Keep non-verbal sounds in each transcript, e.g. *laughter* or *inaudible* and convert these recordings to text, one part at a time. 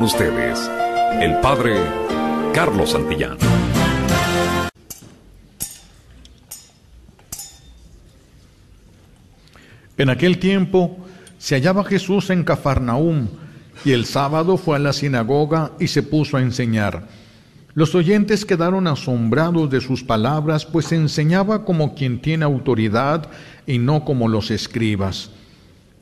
ustedes, el Padre Carlos Santillán. En aquel tiempo se hallaba Jesús en Cafarnaúm y el sábado fue a la sinagoga y se puso a enseñar. Los oyentes quedaron asombrados de sus palabras, pues enseñaba como quien tiene autoridad y no como los escribas.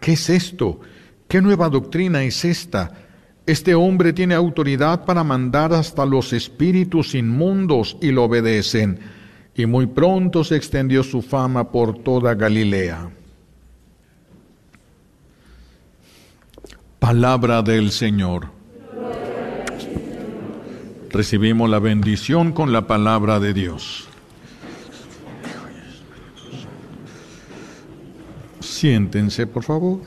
¿Qué es esto? ¿Qué nueva doctrina es esta? Este hombre tiene autoridad para mandar hasta los espíritus inmundos y lo obedecen. Y muy pronto se extendió su fama por toda Galilea. Palabra del Señor. Recibimos la bendición con la palabra de Dios. Siéntense, por favor.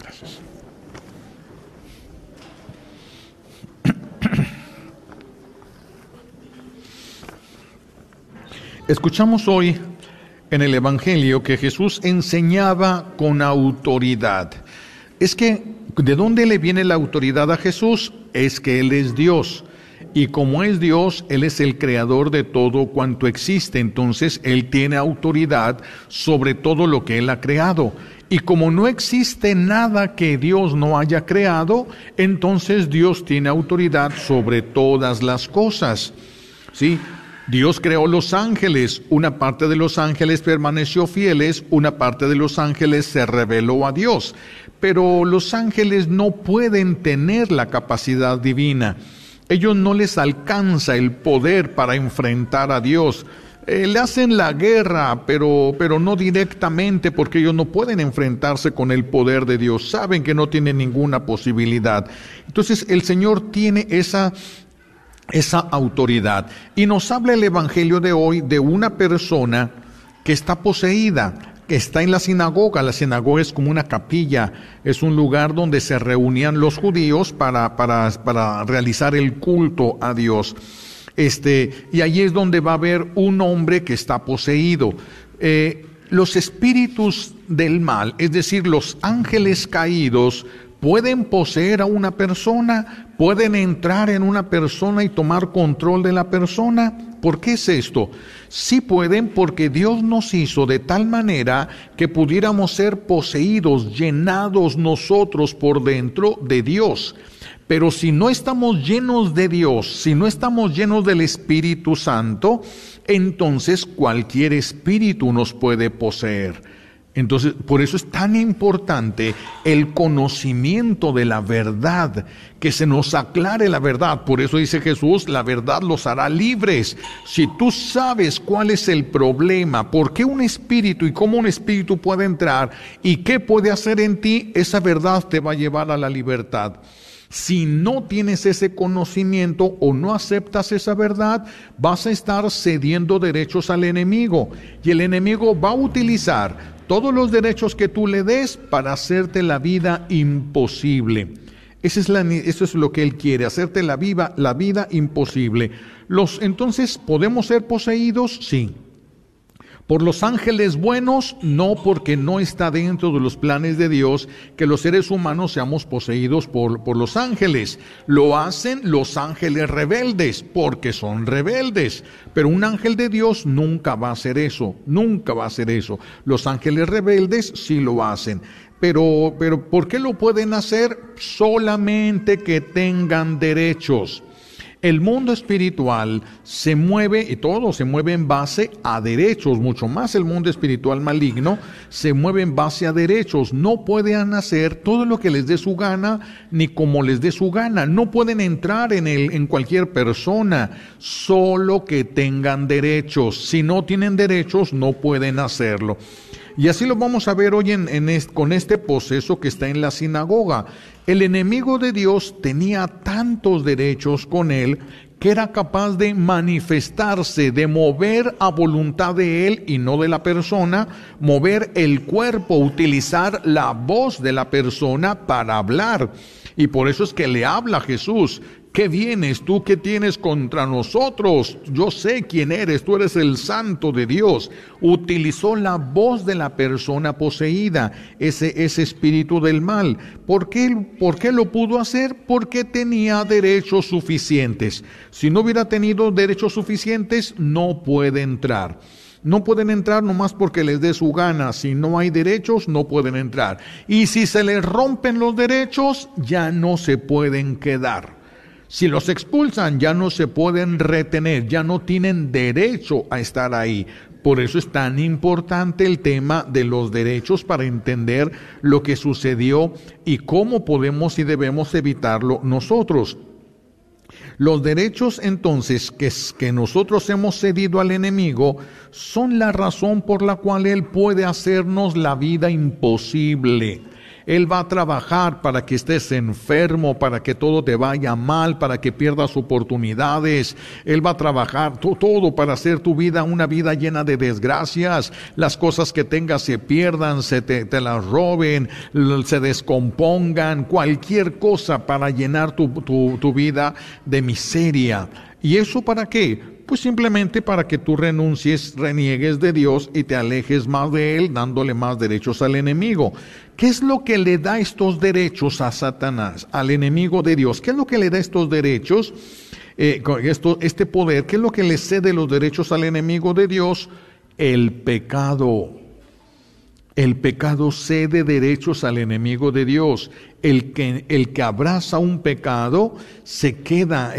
Gracias. Escuchamos hoy en el Evangelio que Jesús enseñaba con autoridad. Es que, ¿de dónde le viene la autoridad a Jesús? Es que Él es Dios. Y como es Dios, Él es el creador de todo cuanto existe. Entonces Él tiene autoridad sobre todo lo que Él ha creado. Y como no existe nada que Dios no haya creado, entonces Dios tiene autoridad sobre todas las cosas. ¿Sí? Dios creó los ángeles, una parte de los ángeles permaneció fieles, una parte de los ángeles se reveló a Dios, pero los ángeles no pueden tener la capacidad divina ellos no les alcanza el poder para enfrentar a Dios. Eh, le hacen la guerra, pero, pero no directamente porque ellos no pueden enfrentarse con el poder de Dios. Saben que no tienen ninguna posibilidad. Entonces el Señor tiene esa, esa autoridad. Y nos habla el Evangelio de hoy de una persona que está poseída está en la sinagoga. La sinagoga es como una capilla, es un lugar donde se reunían los judíos para, para, para realizar el culto a Dios. Este, y allí es donde va a haber un hombre que está poseído. Eh, los espíritus del mal, es decir, los ángeles caídos, pueden poseer a una persona, pueden entrar en una persona y tomar control de la persona. ¿Por qué es esto? Sí pueden porque Dios nos hizo de tal manera que pudiéramos ser poseídos, llenados nosotros por dentro de Dios. Pero si no estamos llenos de Dios, si no estamos llenos del Espíritu Santo, entonces cualquier espíritu nos puede poseer. Entonces, por eso es tan importante el conocimiento de la verdad, que se nos aclare la verdad. Por eso dice Jesús, la verdad los hará libres. Si tú sabes cuál es el problema, por qué un espíritu y cómo un espíritu puede entrar y qué puede hacer en ti, esa verdad te va a llevar a la libertad. Si no tienes ese conocimiento o no aceptas esa verdad, vas a estar cediendo derechos al enemigo y el enemigo va a utilizar todos los derechos que tú le des para hacerte la vida imposible. Eso es, lo que Él quiere, hacerte la, vida, la vida imposible. Los, entonces, ¿podemos ser poseídos? Sí. Por los ángeles buenos, no porque no está dentro de los planes de Dios que los seres humanos seamos poseídos por, por los ángeles. Lo hacen los ángeles rebeldes porque son rebeldes. Pero un ángel de Dios nunca va a hacer eso, nunca va a hacer eso. Los ángeles rebeldes sí lo hacen. Pero, pero ¿por qué lo pueden hacer? Solamente que tengan derechos. El mundo espiritual se mueve, y todo se mueve en base a derechos, mucho más el mundo espiritual maligno, se mueve en base a derechos. No pueden hacer todo lo que les dé su gana, ni como les dé su gana. No pueden entrar en, el, en cualquier persona, solo que tengan derechos. Si no tienen derechos, no pueden hacerlo. Y así lo vamos a ver hoy en, con este proceso que está en la sinagoga. El enemigo de Dios tenía tantos derechos con él que era capaz de manifestarse, de mover a voluntad de él y no de la persona, mover el cuerpo, utilizar la voz de la persona para hablar. Y por eso es que le habla Jesús. ¿Qué vienes tú? ¿Qué tienes contra nosotros? Yo sé quién eres, tú eres el santo de Dios. Utilizó la voz de la persona poseída, ese, ese espíritu del mal. ¿Por qué, ¿Por qué lo pudo hacer? Porque tenía derechos suficientes. Si no hubiera tenido derechos suficientes, no puede entrar. No pueden entrar nomás porque les dé su gana. Si no hay derechos, no pueden entrar. Y si se les rompen los derechos, ya no se pueden quedar. Si los expulsan, ya no se pueden retener, ya no tienen derecho a estar ahí. Por eso es tan importante el tema de los derechos para entender lo que sucedió y cómo podemos y debemos evitarlo nosotros. Los derechos entonces que, que nosotros hemos cedido al enemigo son la razón por la cual él puede hacernos la vida imposible. Él va a trabajar para que estés enfermo, para que todo te vaya mal, para que pierdas oportunidades. Él va a trabajar todo para hacer tu vida una vida llena de desgracias. Las cosas que tengas se pierdan, se te, las roben, se descompongan, cualquier cosa para llenar tu, tu vida de miseria. ¿Y eso para qué? Pues simplemente para que tú renuncies, reniegues de Dios y te alejes más de Él, dándole más derechos al enemigo. ¿Qué es lo que le da estos derechos a Satanás, al enemigo de Dios? ¿Qué es lo que le da estos derechos, eh, esto, este poder? ¿Qué es lo que le cede los derechos al enemigo de Dios? El pecado. El pecado cede derechos al enemigo de Dios. El que, el que abraza un pecado se queda.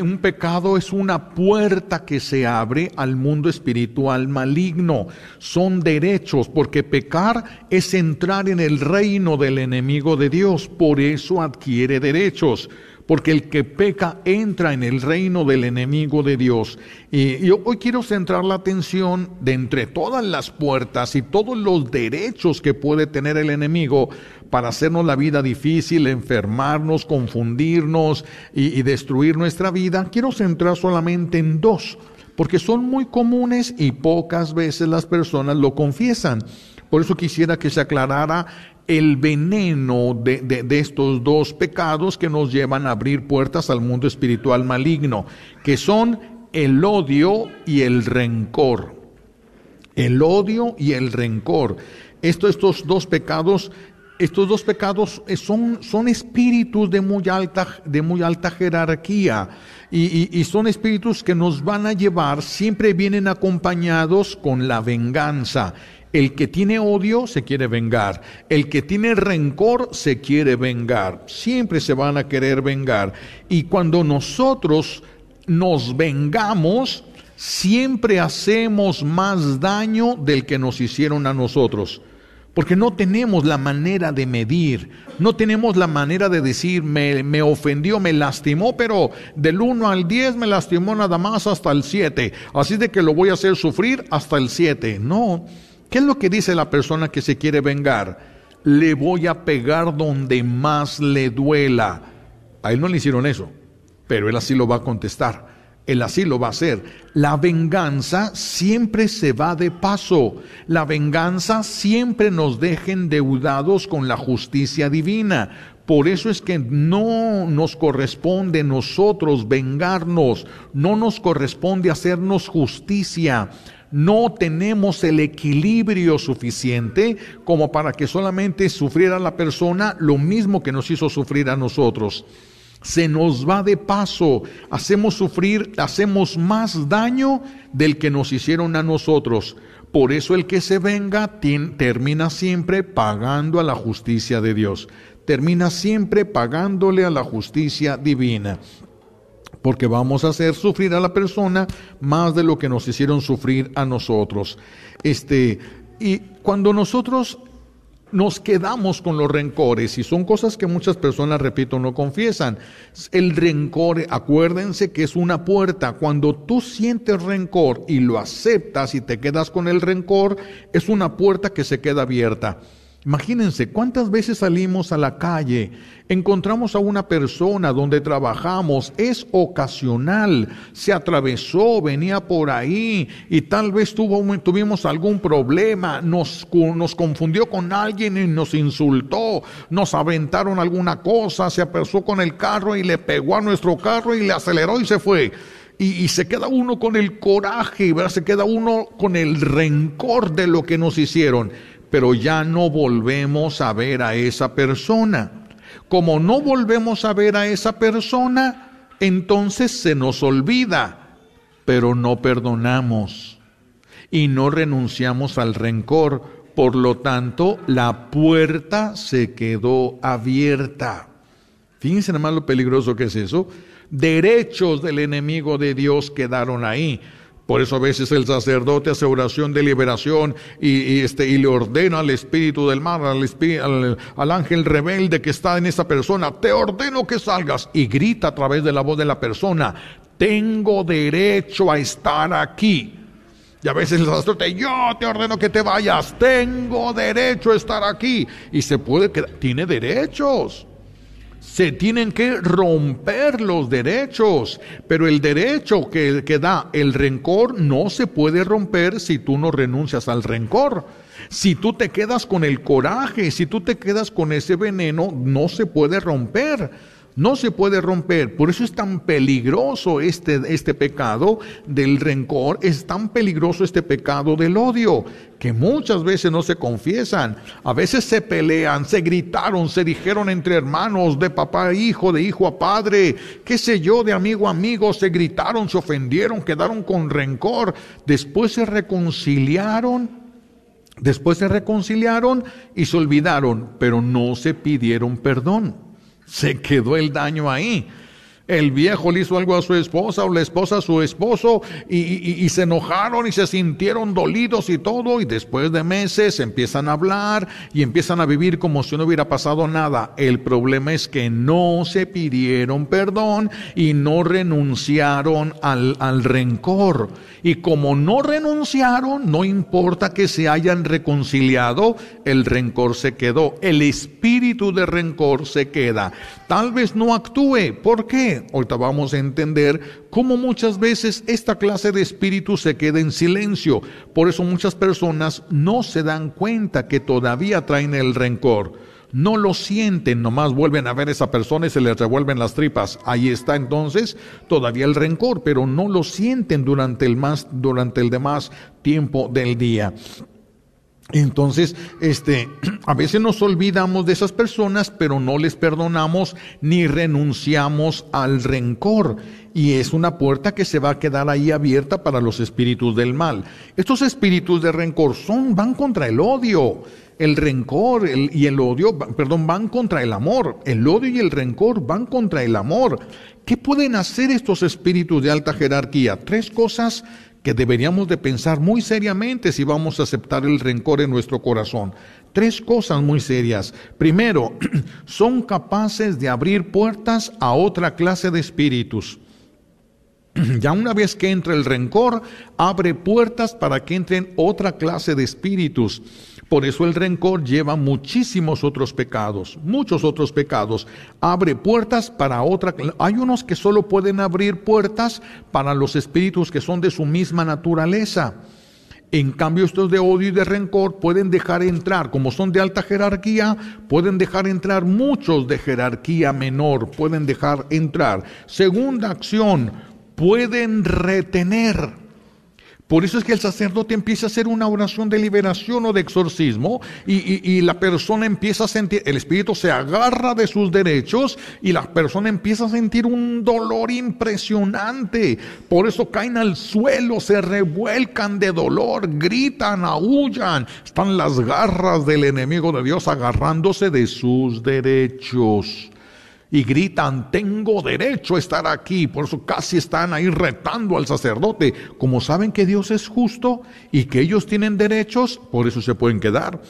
Un pecado es una puerta que se abre al mundo espiritual maligno. Son derechos, porque pecar es entrar en el reino del enemigo de Dios. Por eso adquiere derechos porque el que peca entra en el reino del enemigo de Dios. Y yo hoy quiero centrar la atención de entre todas las puertas y todos los derechos que puede tener el enemigo para hacernos la vida difícil, enfermarnos, confundirnos y, y destruir nuestra vida. Quiero centrar solamente en dos, porque son muy comunes y pocas veces las personas lo confiesan. Por eso quisiera que se aclarara el veneno de, estos dos pecados que nos llevan a abrir puertas al mundo espiritual maligno, que son el odio y el rencor. El odio y el rencor. estos dos pecados, estos dos pecados son, son espíritus de muy alta, de muy alta jerarquía y, y son espíritus que nos van a llevar, siempre vienen acompañados con la venganza. El que tiene odio se quiere vengar. El que tiene rencor se quiere vengar. Siempre se van a querer vengar. Y cuando nosotros nos vengamos, siempre hacemos más daño del que nos hicieron a nosotros. Porque no tenemos la manera de medir, no tenemos la manera de decir, me, me, ofendió, me lastimó, pero del 1 al 10 me lastimó nada más hasta el 7. Así de que lo voy a hacer sufrir hasta el 7. No, ¿Qué es lo que dice la persona que se quiere vengar? Le voy a pegar donde más le duela. A él no le hicieron eso, pero él así lo va a contestar. Él así lo va a hacer. La venganza siempre se va de paso. La venganza siempre nos deja endeudados con la justicia divina. Por eso es que no nos corresponde nosotros vengarnos, no nos corresponde hacernos justicia no tenemos el equilibrio suficiente como para que solamente sufriera la persona lo mismo que nos hizo sufrir a nosotros. Se nos va de paso, hacemos sufrir, hacemos más daño del que nos hicieron a nosotros. Por eso el que se venga termina siempre pagando a la justicia de Dios, termina siempre pagándole a la justicia divina porque vamos a hacer sufrir a la persona más de lo que nos hicieron sufrir a nosotros. Este, y cuando nosotros nos quedamos con los rencores y son cosas que muchas personas, repito, no confiesan. El rencor, acuérdense que es una puerta. Cuando tú sientes rencor y lo aceptas y te quedas con el rencor, es una puerta que se queda abierta. Imagínense cuántas veces salimos a la calle, encontramos a una persona donde trabajamos, es ocasional, se atravesó, venía por ahí y tal vez tuvo, tuvimos algún problema, nos, nos confundió con alguien y nos insultó, nos aventaron alguna cosa, se apresó con el carro y le pegó a nuestro carro y le aceleró y se fue. Y, se queda uno con el coraje, ¿verdad? se queda uno con el rencor de lo que nos hicieron pero ya no volvemos a ver a esa persona. Como no volvemos a ver a esa persona, entonces se nos olvida, pero no perdonamos y no renunciamos al rencor. Por lo tanto, la puerta se quedó abierta. Fíjense nada lo peligroso que es eso. Derechos del enemigo de Dios quedaron ahí. Por eso a veces el sacerdote hace oración de liberación y, este, y le ordena al espíritu del mal, al, al, ángel rebelde que está en esa persona, te ordeno que salgas y grita a través de la voz de la persona, tengo derecho a estar aquí. Y a veces el sacerdote, yo te ordeno que te vayas, tengo derecho a estar aquí. Y se puede quedar, tiene derechos se tienen que romper los derechos, pero el derecho que, da el rencor no se puede romper si tú no renuncias al rencor. Si tú te quedas con el coraje, si tú te quedas con ese veneno, no se puede romper no se puede romper. Por eso es tan peligroso este, este pecado del rencor, es tan peligroso este pecado del odio, que muchas veces no se confiesan, a veces se pelean, se gritaron, se dijeron entre hermanos, de papá a hijo, de hijo a padre, qué sé yo, de amigo a amigo, se gritaron, se ofendieron, quedaron con rencor, después se reconciliaron. Después se reconciliaron y se olvidaron, pero no se pidieron perdón. Se quedó el daño ahí. El viejo le hizo algo a su esposa o la esposa a su esposo y, se enojaron y se sintieron dolidos y todo y después de meses empiezan a hablar y empiezan a vivir como si no hubiera pasado nada. El problema es que no se pidieron perdón y no renunciaron al, al rencor. Y como no renunciaron, no importa que se hayan reconciliado, el rencor se quedó. El espíritu de rencor se queda. Tal vez no actúe. ¿Por qué? Ahorita vamos a entender cómo muchas veces esta clase de espíritu se queda en silencio. Por eso muchas personas no se dan cuenta que todavía traen el rencor. No lo sienten, nomás vuelven a ver a esa persona y se les revuelven las tripas. Ahí está entonces todavía el rencor, pero no lo sienten durante el más, durante el demás tiempo del día. Entonces, este, *clears throat* a veces nos olvidamos de esas personas, pero no les perdonamos ni renunciamos al rencor. Y es una puerta que se va a quedar ahí abierta para los espíritus del mal. Estos espíritus de rencor son, van contra el odio. El rencor y el odio, perdón, van contra el amor. El odio y el rencor van contra el amor. ¿Qué pueden hacer estos espíritus de alta jerarquía? Tres cosas que deberíamos de pensar muy seriamente si vamos a aceptar el rencor en nuestro corazón. Tres cosas muy serias. Primero, *clears throat* son capaces de abrir puertas a otra clase de espíritus. *clears throat* Ya una vez que entra el rencor, abre puertas para que entren otra clase de espíritus. Por eso el rencor lleva muchísimos otros pecados, muchos otros pecados. Abre puertas para otra. Hay unos que solo pueden abrir puertas para los espíritus que son de su misma naturaleza. En cambio, estos de odio y de rencor pueden dejar entrar, como son de alta jerarquía, pueden dejar entrar muchos de jerarquía menor, pueden dejar entrar. Segunda acción, pueden retener. Por eso es que el sacerdote empieza a hacer una oración de liberación o de exorcismo y, la persona empieza a sentir, el espíritu se agarra de sus derechos y la persona empieza a sentir un dolor impresionante. Por eso caen al suelo, se revuelcan de dolor, gritan, aullan. Están las garras del enemigo de Dios agarrándose de sus derechos y gritan, tengo derecho a estar aquí. Por eso casi están ahí retando al sacerdote. Como saben que Dios es justo y que ellos tienen derechos, por eso se pueden quedar.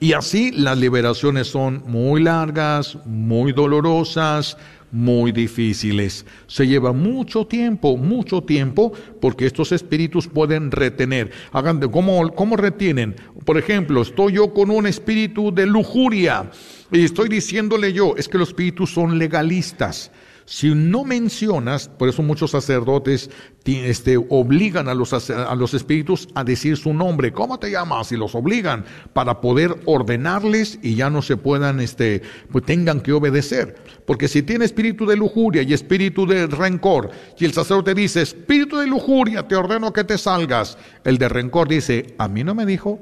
Y así las liberaciones son muy largas, muy dolorosas, muy difíciles. Se lleva mucho tiempo, mucho tiempo, porque estos espíritus pueden retener. Hagan de, ¿cómo, ¿Cómo retienen? Por ejemplo, estoy yo con un espíritu de lujuria y estoy diciéndole yo, es que los espíritus son legalistas. Si no mencionas, por eso muchos sacerdotes este, obligan a los, espíritus a decir su nombre, ¿cómo te llamas? Y los obligan para poder ordenarles y ya no se puedan, este, pues tengan que obedecer. Porque si tiene espíritu de lujuria y espíritu de rencor, y el sacerdote dice, espíritu de lujuria, te ordeno que te salgas, el de rencor dice, a mí no me dijo,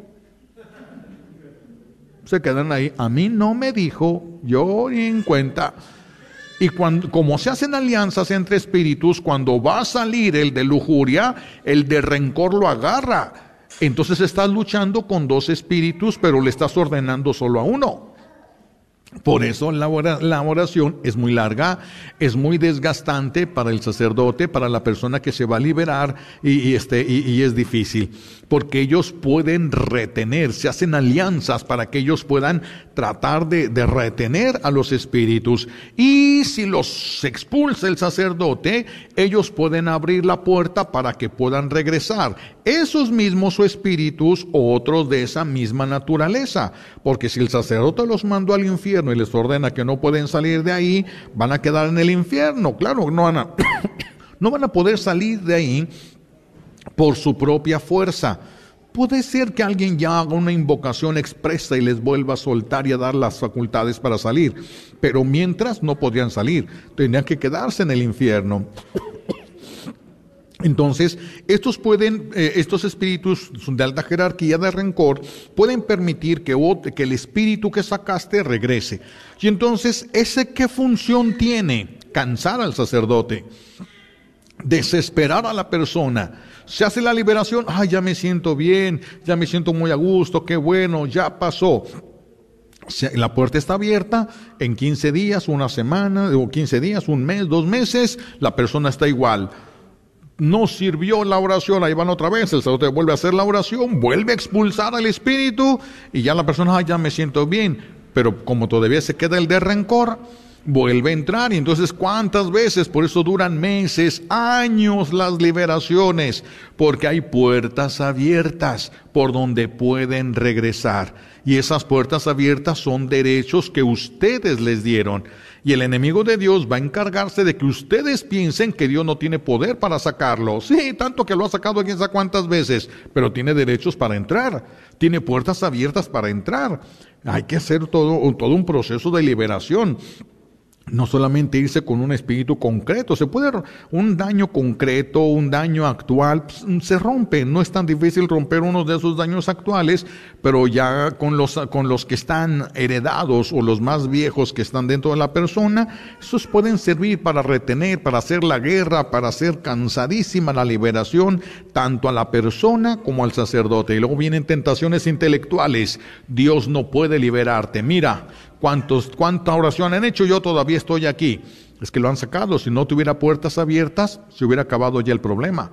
se quedan ahí. A mí no me dijo, yo ni en cuenta. Y cuando, como se hacen alianzas entre espíritus, cuando va a salir el de lujuria, el de rencor lo agarra. Entonces estás luchando con dos espíritus, pero le estás ordenando solo a uno. Por eso la oración es muy larga, es muy desgastante para el sacerdote, para la persona que se va a liberar y, este, y, es difícil, porque ellos pueden retener, se hacen alianzas para que ellos puedan tratar de, retener a los espíritus. Y si los expulsa el sacerdote, ellos pueden abrir la puerta para que puedan regresar. Esos mismos espíritus o otros de esa misma naturaleza, porque si el sacerdote los mandó al infierno, y les ordena que no pueden salir de ahí, van a quedar en el infierno. Claro, no van a, *coughs* no van a poder salir de ahí por su propia fuerza. Puede ser que alguien ya haga una invocación expresa y les vuelva a soltar y a dar las facultades para salir, pero mientras no podrían salir, tendrían que quedarse en el infierno. Entonces, estos pueden, eh, estos espíritus de alta jerarquía de rencor pueden permitir que, que el espíritu que sacaste regrese. Y entonces, ¿ese qué función tiene? Cansar al sacerdote, desesperar a la persona. Se hace la liberación, ay, ya me siento bien, ya me siento muy a gusto, qué bueno, ya pasó. La puerta está abierta, en 15 días, una semana, o 15 días, un mes, dos meses, la persona está igual no sirvió la oración, ahí van otra vez, el sacerdote vuelve a hacer la oración, vuelve a expulsar al espíritu y ya la persona, ya me siento bien, pero como todavía se queda el de rencor, vuelve a entrar y entonces cuántas veces, por eso duran meses, años las liberaciones, porque hay puertas abiertas por donde pueden regresar y esas puertas abiertas son derechos que ustedes les dieron. Y el enemigo de Dios va a encargarse de que ustedes piensen que Dios no tiene poder para sacarlo. Sí, tanto que lo ha sacado quién sabe cuántas veces, pero tiene derechos para entrar, tiene puertas abiertas para entrar. Hay que hacer todo, todo un proceso de liberación no solamente irse con un espíritu concreto, se puede un daño concreto, un daño actual, pues, se rompe, no es tan difícil romper uno de esos daños actuales, pero ya con los, con los que están heredados o los más viejos que están dentro de la persona, esos pueden servir para retener, para hacer la guerra, para hacer cansadísima la liberación, tanto a la persona como al sacerdote. Y luego vienen tentaciones intelectuales, Dios no puede liberarte, mira, ¿Cuántos, ¿Cuánta oración han hecho? Yo todavía estoy aquí. Es que lo han sacado. Si no tuviera puertas abiertas, se hubiera acabado ya el problema.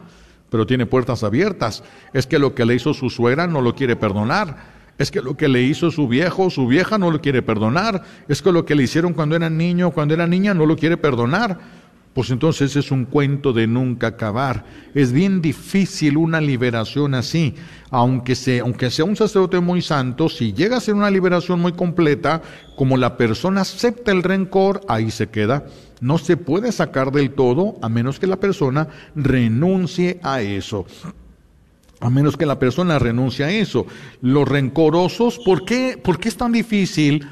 Pero tiene puertas abiertas. Es que lo que le hizo su suegra no lo quiere perdonar. Es que lo que le hizo su viejo, su vieja no lo quiere perdonar. Es que lo que le hicieron cuando era niño, cuando era niña, no lo quiere perdonar. Pues entonces es un cuento de nunca acabar. Es bien difícil una liberación así, aunque sea, un sacerdote muy santo, si llega a ser una liberación muy completa, como la persona acepta el rencor, ahí se queda. No se puede sacar del todo a menos que la persona renuncie a eso. A menos que la persona renuncie a eso. Los rencorosos, ¿por qué, ¿por qué es tan difícil?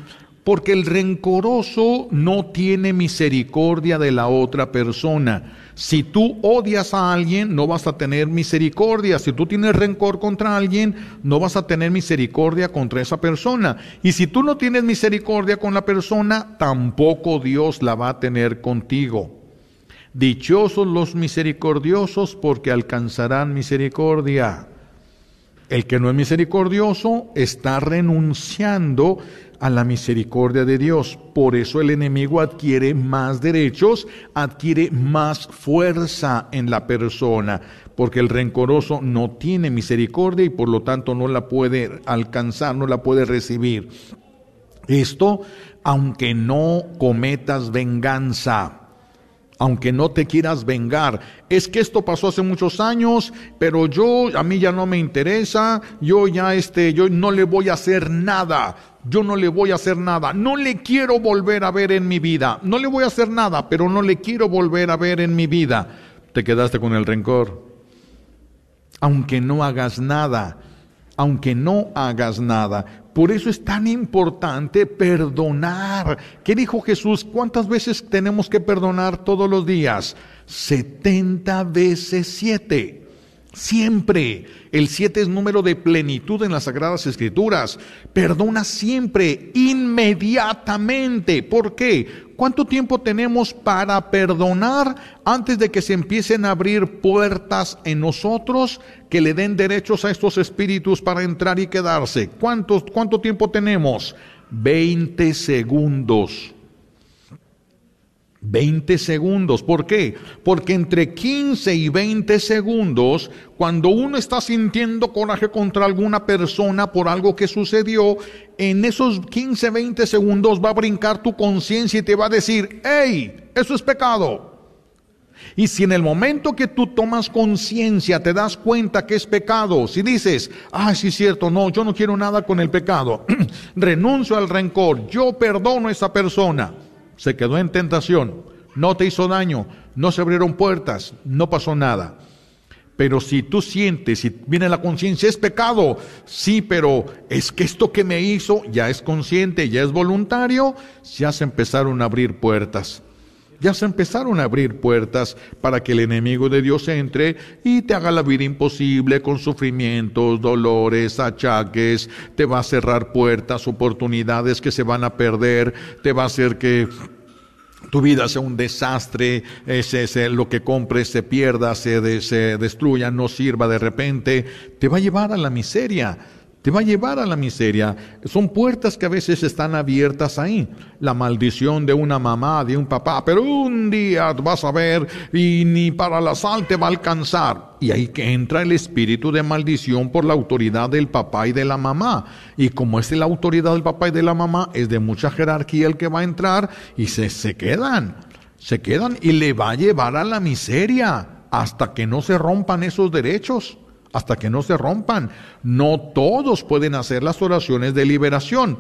Porque el rencoroso no tiene misericordia de la otra persona. Si tú odias a alguien, no vas a tener misericordia. Si tú tienes rencor contra alguien, no vas a tener misericordia contra esa persona. Y si tú no tienes misericordia con la persona, tampoco Dios la va a tener contigo. Dichosos los misericordiosos porque alcanzarán misericordia. El que no es misericordioso está renunciando a la misericordia de Dios. Por eso el enemigo adquiere más derechos, adquiere más fuerza en la persona, porque el rencoroso no tiene misericordia y por lo tanto no la puede alcanzar, no la puede recibir. Esto, aunque no cometas venganza, aunque no te quieras vengar. Es que esto pasó hace muchos años, pero yo a mí ya no me interesa, yo ya este yo no le voy a hacer nada. Yo no le voy a hacer nada, no le quiero volver a ver en mi vida. No le voy a hacer nada, pero no le quiero volver a ver en mi vida. Te quedaste con el rencor. Aunque no hagas nada, aunque no hagas nada. Por eso es tan importante perdonar. ¿Qué dijo Jesús? ¿Cuántas veces tenemos que perdonar todos los días? 70 veces 7. Siempre. El 7 es número de plenitud en las Sagradas Escrituras. Perdona siempre, inmediatamente. ¿Por qué? ¿Cuánto tiempo tenemos para perdonar antes de que se empiecen a abrir puertas en nosotros que le den derechos a estos espíritus para entrar y quedarse? ¿Cuánto, tiempo tenemos? 20 segundos. 20 segundos. ¿Por qué? Porque entre 15 y 20 segundos, cuando uno está sintiendo coraje contra alguna persona por algo que sucedió, en esos 15, 20 segundos va a brincar tu conciencia y te va a decir, hey, eso es pecado. Y si en el momento que tú tomas conciencia te das cuenta que es pecado, si dices, ah, sí es cierto, no, yo no quiero nada con el pecado, *clears throat* renuncio al rencor, yo perdono a esa persona, se quedó en tentación, no te hizo daño, no se abrieron puertas, no pasó nada. Pero si tú sientes, si viene la conciencia, es pecado, sí, pero es que esto que me hizo ya es consciente, ya es voluntario, ya se empezaron a abrir puertas ya se empezaron a abrir puertas para que el enemigo de Dios entre y te haga la vida imposible con sufrimientos, dolores, achaques, te va a cerrar puertas, oportunidades que se van a perder, te va a hacer que tu vida sea un desastre, ese, lo que compres se pierda, se, se destruya, no sirva de repente, te va a llevar a la miseria te va a llevar a la miseria. Son puertas que a veces están abiertas ahí. La maldición de una mamá, de un papá, pero un día vas a ver y ni para la sal te va a alcanzar. Y ahí que entra el espíritu de maldición por la autoridad del papá y de la mamá. Y como es la autoridad del papá y de la mamá, es de mucha jerarquía el que va a entrar y se, se quedan. Se quedan y le va a llevar a la miseria hasta que no se rompan esos derechos hasta que no se rompan. No todos pueden hacer las oraciones de liberación.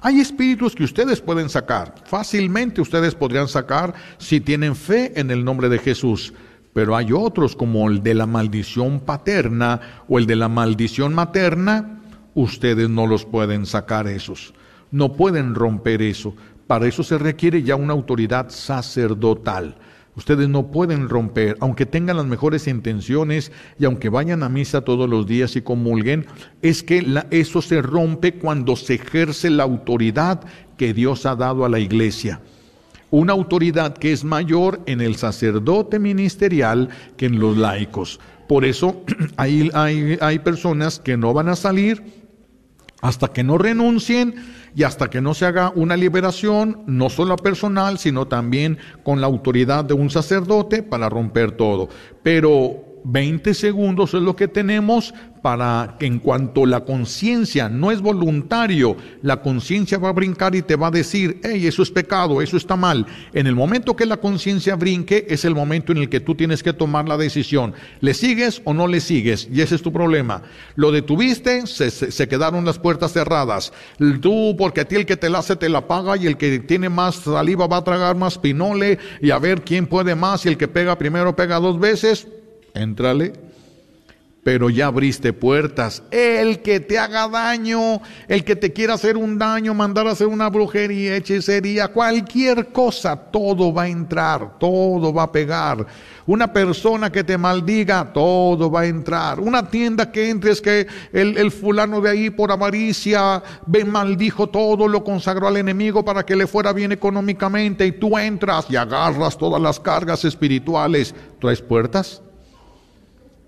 Hay espíritus que ustedes pueden sacar, fácilmente ustedes podrían sacar si tienen fe en el nombre de Jesús. Pero hay otros como el de la maldición paterna o el de la maldición materna, ustedes no los pueden sacar esos. No pueden romper eso. Para eso se requiere ya una autoridad sacerdotal. Ustedes no pueden romper, aunque tengan las mejores intenciones y aunque vayan a misa todos los días y comulguen, es que eso se rompe cuando se ejerce la autoridad que Dios ha dado a la iglesia. Una autoridad que es mayor en el sacerdote ministerial que en los laicos. Por eso *clears throat* hay, hay, hay personas que no van a salir hasta que no renuncien y hasta que no se haga una liberación, no solo personal, sino también con la autoridad de un sacerdote para romper todo. Pero 20 segundos es lo que tenemos para que en cuanto la conciencia no es voluntario, la conciencia va a brincar y te va a decir, hey, eso es pecado, eso está mal. En el momento que la conciencia brinque es el momento en el que tú tienes que tomar la decisión. ¿Le sigues o no le sigues? Y ese es tu problema. Lo detuviste, se, quedaron las puertas cerradas. Tú, porque a ti el que te la hace te la paga y el que tiene más saliva va a tragar más pinole y a ver quién puede más y el que pega primero pega dos veces Éntrale, pero ya abriste puertas. El que te haga daño, el que te quiera hacer un daño, mandar a hacer una brujería, hechicería, cualquier cosa, todo va a entrar, todo va a pegar. Una persona que te maldiga, todo va a entrar. Una tienda que entres que el, el fulano de ahí por avaricia ve maldijo todo, lo consagró al enemigo para que le fuera bien económicamente y tú entras y agarras todas las cargas espirituales. ¿Traes puertas?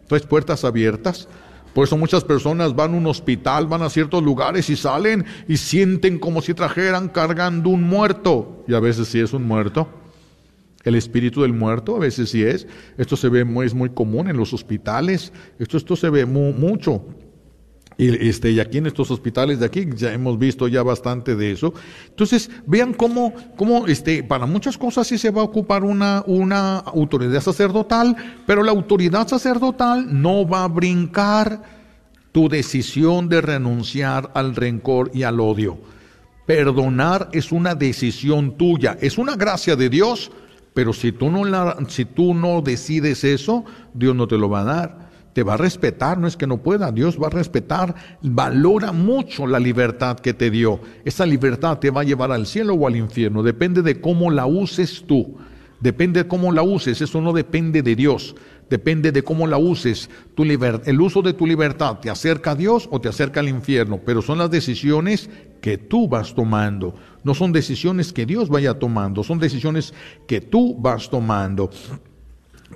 ¿Traes puertas abiertas? Por eso muchas personas van a un hospital, van a ciertos lugares y salen y sienten como si trajeran cargando un muerto. Y a veces sí es un muerto. El espíritu del muerto, a veces sí es. Esto se ve muy, es muy común en los hospitales. Esto, esto se ve mucho. Y, este, y aquí en estos hospitales de aquí ya hemos visto ya bastante de eso. Entonces, vean cómo, cómo este, para muchas cosas sí se va a ocupar una, una autoridad sacerdotal, pero la autoridad sacerdotal no va a brincar tu decisión de renunciar al rencor y al odio. Perdonar es una decisión tuya, es una gracia de Dios, pero si tú no, la, si tú no decides eso, Dios no te lo va a dar te va a respetar, no es que no pueda, Dios va a respetar, valora mucho la libertad que te dio. Esa libertad te va a llevar al cielo o al infierno, depende de cómo la uses tú, depende de cómo la uses, eso no depende de Dios, depende de cómo la uses. Tu el uso de tu libertad te acerca a Dios o te acerca al infierno, pero son las decisiones que tú vas tomando, no son decisiones que Dios vaya tomando, son decisiones que tú vas tomando.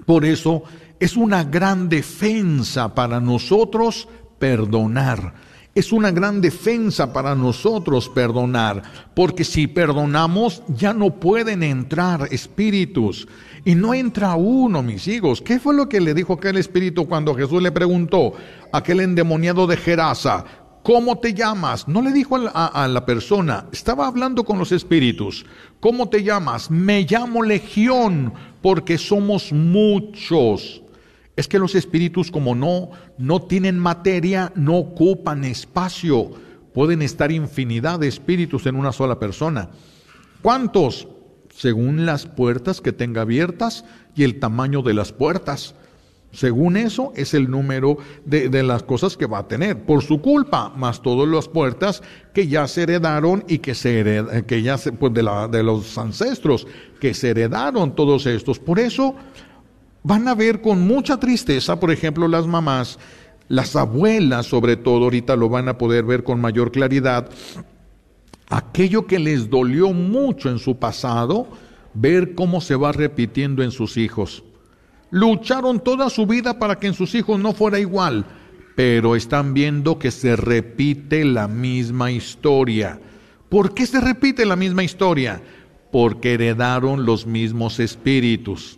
Por eso es una gran defensa para nosotros perdonar. Es una gran defensa para nosotros perdonar, porque si perdonamos ya no pueden entrar espíritus. Y no entra uno, mis hijos. ¿Qué fue lo que le dijo aquel espíritu cuando Jesús le preguntó, aquel endemoniado de Gerasa, ¿Cómo te llamas? No le dijo a, la persona, estaba hablando con los espíritus. ¿Cómo te llamas? Me llamo Legión porque somos muchos. Es que los espíritus como no, no tienen materia, no ocupan espacio. Pueden estar infinidad de espíritus en una sola persona. ¿Cuántos? Según las puertas que tenga abiertas y el tamaño de las puertas. Según eso es el número de, las cosas que va a tener. Por su culpa, más todas las puertas que ya se heredaron y que se que ya se, pues de, la, de los ancestros que se heredaron todos estos. Por eso van a ver con mucha tristeza, por ejemplo, las mamás, las abuelas sobre todo, ahorita lo van a poder ver con mayor claridad, aquello que les dolió mucho en su pasado, ver cómo se va repitiendo en sus hijos. Lucharon toda su vida para que en sus hijos no fuera igual, pero están viendo que se repite la misma historia. ¿Por qué se repite la misma historia? Porque heredaron los mismos espíritus.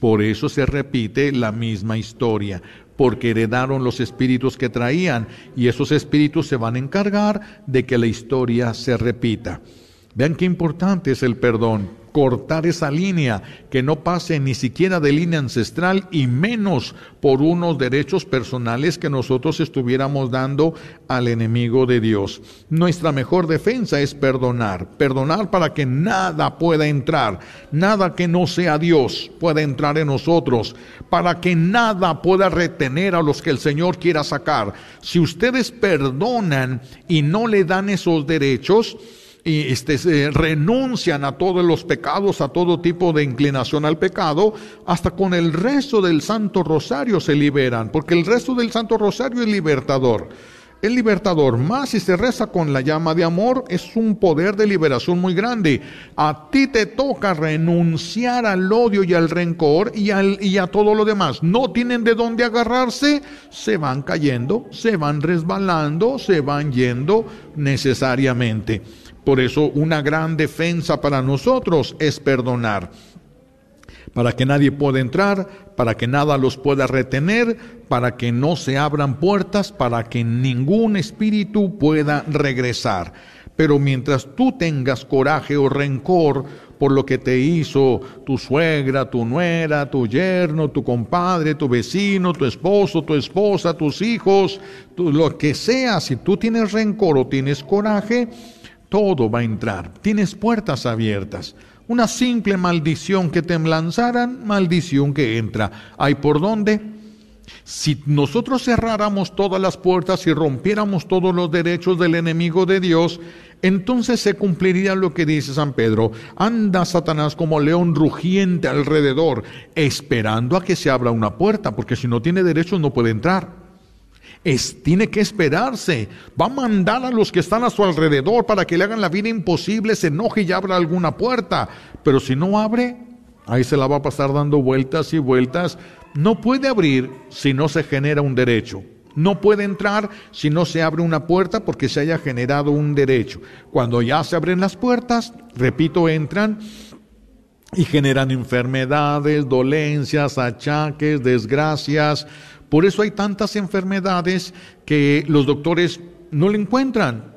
Por eso se repite la misma historia, porque heredaron los espíritus que traían y esos espíritus se van a encargar de que la historia se repita. Vean qué importante es el perdón cortar esa línea, que no pase ni siquiera de línea ancestral y menos por unos derechos personales que nosotros estuviéramos dando al enemigo de Dios. Nuestra mejor defensa es perdonar, perdonar para que nada pueda entrar, nada que no sea Dios pueda entrar en nosotros, para que nada pueda retener a los que el Señor quiera sacar. Si ustedes perdonan y no le dan esos derechos, y este, renuncian a todos los pecados, a todo tipo de inclinación al pecado, hasta con el resto del Santo Rosario se liberan, porque el resto del Santo Rosario es libertador. El libertador, más si se reza con la llama de amor, es un poder de liberación muy grande. A ti te toca renunciar al odio y al rencor y, al, y a todo lo demás. No tienen de dónde agarrarse, se van cayendo, se van resbalando, se van yendo necesariamente. Por eso una gran defensa para nosotros es perdonar. Para que nadie pueda entrar, para que nada los pueda retener, para que no se abran puertas, para que ningún espíritu pueda regresar. Pero mientras tú tengas coraje o rencor por lo que te hizo tu suegra, tu nuera, tu yerno, tu compadre, tu vecino, tu esposo, tu esposa, tus hijos, lo que sea, si tú tienes rencor o tienes coraje, todo va a entrar. Tienes puertas abiertas. Una simple maldición que te lanzaran, maldición que entra. ¿Hay por dónde? Si nosotros cerráramos todas las puertas y rompiéramos todos los derechos del enemigo de Dios, entonces se cumpliría lo que dice San Pedro. Anda Satanás como león rugiente alrededor, esperando a que se abra una puerta, porque si no tiene derechos no puede entrar tiene que esperarse. Va a mandar a los que están a su alrededor para que le hagan la vida imposible, se enoje y abra alguna puerta. Pero si no abre, ahí se la va a pasar dando vueltas y vueltas. No puede abrir si no se genera un derecho. No puede entrar si no se abre una puerta porque se haya generado un derecho. Cuando ya se abren las puertas, repito, entran y generan enfermedades, dolencias, achaques, desgracias. Por eso hay tantas enfermedades que los doctores no le encuentran.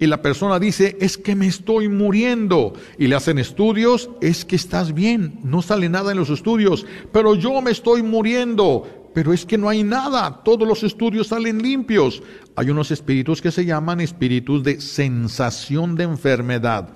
Y la persona dice, es que me estoy muriendo. Y le hacen estudios, es que estás bien, no sale nada en los estudios, pero yo me estoy muriendo. Pero es que no hay nada, todos los estudios salen limpios. Hay unos espíritus que se llaman espíritus de sensación de enfermedad.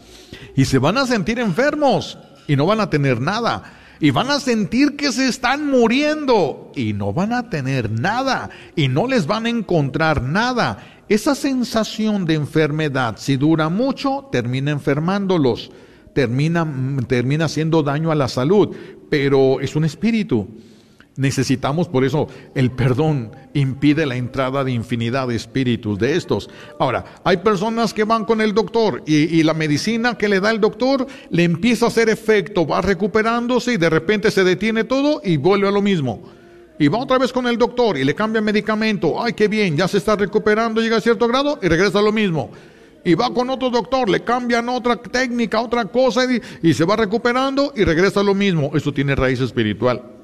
Y se van a sentir enfermos y no van a tener nada. Y van a sentir que se están muriendo y no van a tener nada y no les van a encontrar nada. Esa sensación de enfermedad, si dura mucho, termina enfermándolos, termina, termina haciendo daño a la salud, pero es un espíritu. Necesitamos, por eso, el perdón impide la entrada de infinidad de espíritus de estos. Ahora, hay personas que van con el doctor y, la medicina que le da el doctor le empieza a hacer efecto, va recuperándose y de repente se detiene todo y vuelve a lo mismo. Y va otra vez con el doctor y le cambia medicamento. Ay, qué bien, ya se está recuperando, llega a cierto grado y regresa a lo mismo y va con otro doctor, le cambian otra técnica, otra cosa y, y, se va recuperando y regresa a lo mismo. Eso tiene raíz espiritual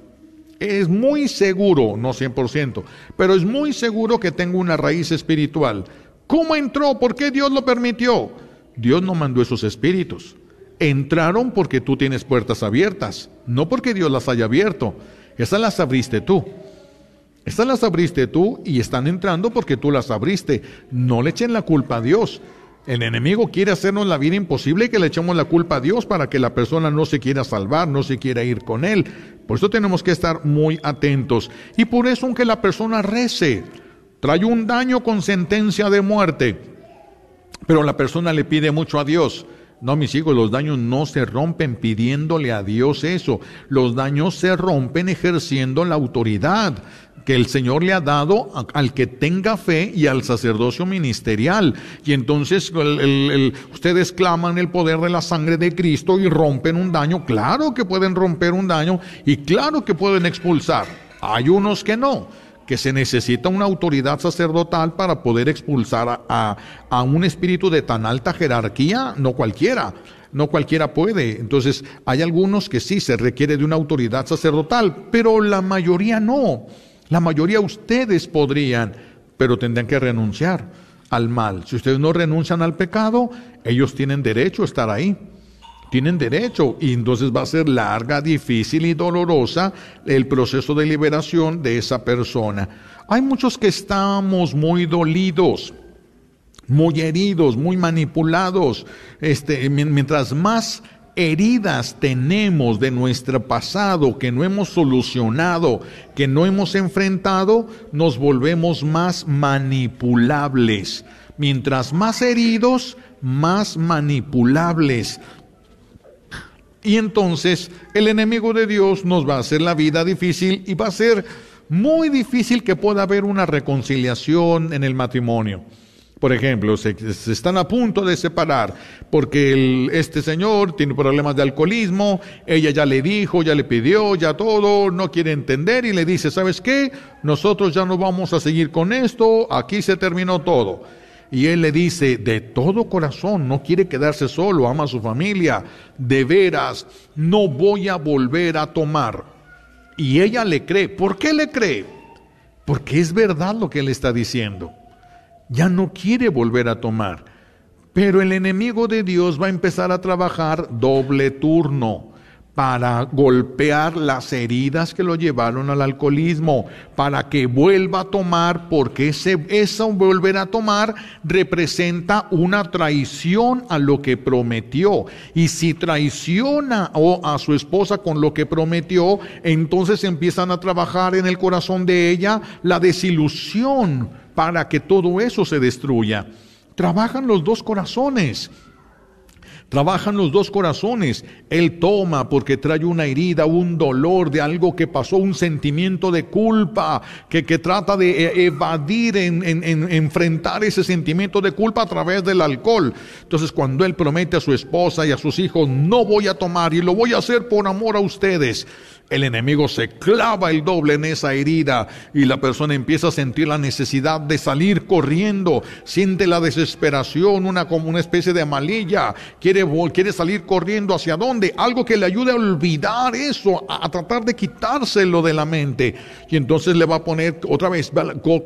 es muy seguro, no 100%, pero es muy seguro que tengo una raíz espiritual. ¿Cómo entró? ¿Por qué Dios lo permitió? Dios no mandó esos espíritus. Entraron porque tú tienes puertas abiertas, no porque Dios las haya abierto. Esas las abriste tú. Estas las abriste tú y están entrando porque tú las abriste. No le echen la culpa a Dios. El enemigo quiere hacernos la vida imposible y que le echemos la culpa a Dios para que la persona no se quiera salvar, no se quiera ir con Él. Por eso tenemos que estar muy atentos. Y por eso aunque la persona rece, trae un daño con sentencia de muerte, pero la persona le pide mucho a Dios. No, mis hijos, los daños no se rompen pidiéndole a Dios eso. Los daños se rompen ejerciendo la autoridad que el Señor le ha dado al que tenga fe y al sacerdocio ministerial. Y entonces ustedes claman el poder de la sangre de Cristo y rompen un daño. Claro que pueden romper un daño y claro que pueden expulsar. Hay unos que no que se necesita una autoridad sacerdotal para poder expulsar a, un espíritu de tan alta jerarquía, no cualquiera, no cualquiera puede. Entonces, hay algunos que sí se requiere de una autoridad sacerdotal, pero la mayoría no. La mayoría de ustedes podrían, pero tendrían que renunciar al mal. Si ustedes no renuncian al pecado, ellos tienen derecho a estar ahí. Tienen derecho y entonces va a ser larga, difícil y dolorosa el proceso de liberación de esa persona. Hay muchos que estamos muy dolidos, muy heridos, muy manipulados. Este, mientras más heridas tenemos de nuestro pasado que no hemos solucionado, que no hemos enfrentado, nos volvemos más manipulables. Mientras más heridos, más manipulables. Y entonces el enemigo de Dios nos va a hacer la vida difícil y va a ser muy difícil que pueda haber una reconciliación en el matrimonio. Por ejemplo, se, están a punto de separar porque este señor tiene problemas de alcoholismo, ella ya le dijo, ya le pidió, ya todo, no quiere entender y le dice, ¿sabes qué? Nosotros ya no vamos a seguir con esto, aquí se terminó todo. Y él le dice, de todo corazón, no quiere quedarse solo, ama a su familia, de veras, no voy a volver a tomar. Y ella le cree. ¿Por qué le cree? Porque es verdad lo que él está diciendo ya no quiere volver a tomar. Pero el enemigo de Dios va a empezar a trabajar doble turno para golpear las heridas que lo llevaron al alcoholismo, para que vuelva a tomar, porque ese, volver a tomar representa una traición a lo que prometió. Y si traiciona a su esposa con lo que prometió, entonces empiezan a trabajar en el corazón de ella la desilusión para que todo eso se destruya. Trabajan los dos corazones. Trabajan los dos corazones. Él toma porque trae una herida, un dolor de algo que pasó, un sentimiento de culpa, que, que trata de e, evadir, en, en, enfrentar ese sentimiento de culpa a través del alcohol. Entonces cuando él promete a su esposa y a sus hijos, no voy a tomar y lo voy a hacer por amor a ustedes, el enemigo se clava el doble en esa herida y la persona empieza a sentir la necesidad de salir corriendo, siente la desesperación, una como una especie de amalilla, quiere, quiere salir corriendo hacia dónde, algo que le ayude a olvidar eso, a, tratar de quitárselo de la mente. Y entonces le va a poner otra vez,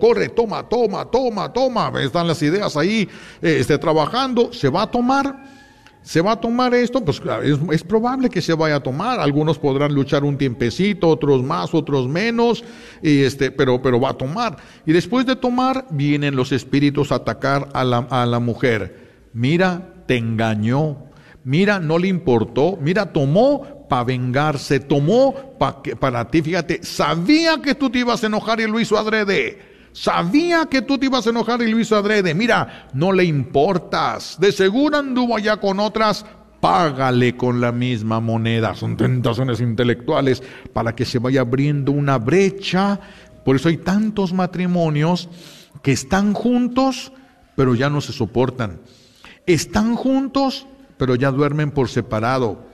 corre, toma, toma, toma, toma, están las ideas ahí, eh, esté trabajando, se va a tomar ¿Se va a tomar esto? Pues claro, es, probable que se vaya a tomar. Algunos podrán luchar un tiempecito, otros más, otros menos, y este, pero, pero va a tomar. Y después de tomar, vienen los espíritus a atacar a la, a la mujer. Mira, te engañó. Mira, no le importó. Mira, tomó para vengarse. Tomó para ti. Fíjate, sabía que tú te ibas a enojar y lo hizo adrede. Sabía que tú te ibas a enojar y lo hizo adrede. Mira, no le importas. De seguro anduvo allá con otras. Págale con la misma moneda. Son tentaciones intelectuales para que se vaya abriendo una brecha. Por eso hay tantos matrimonios que están juntos, pero ya no se soportan. Están juntos, pero ya duermen por separado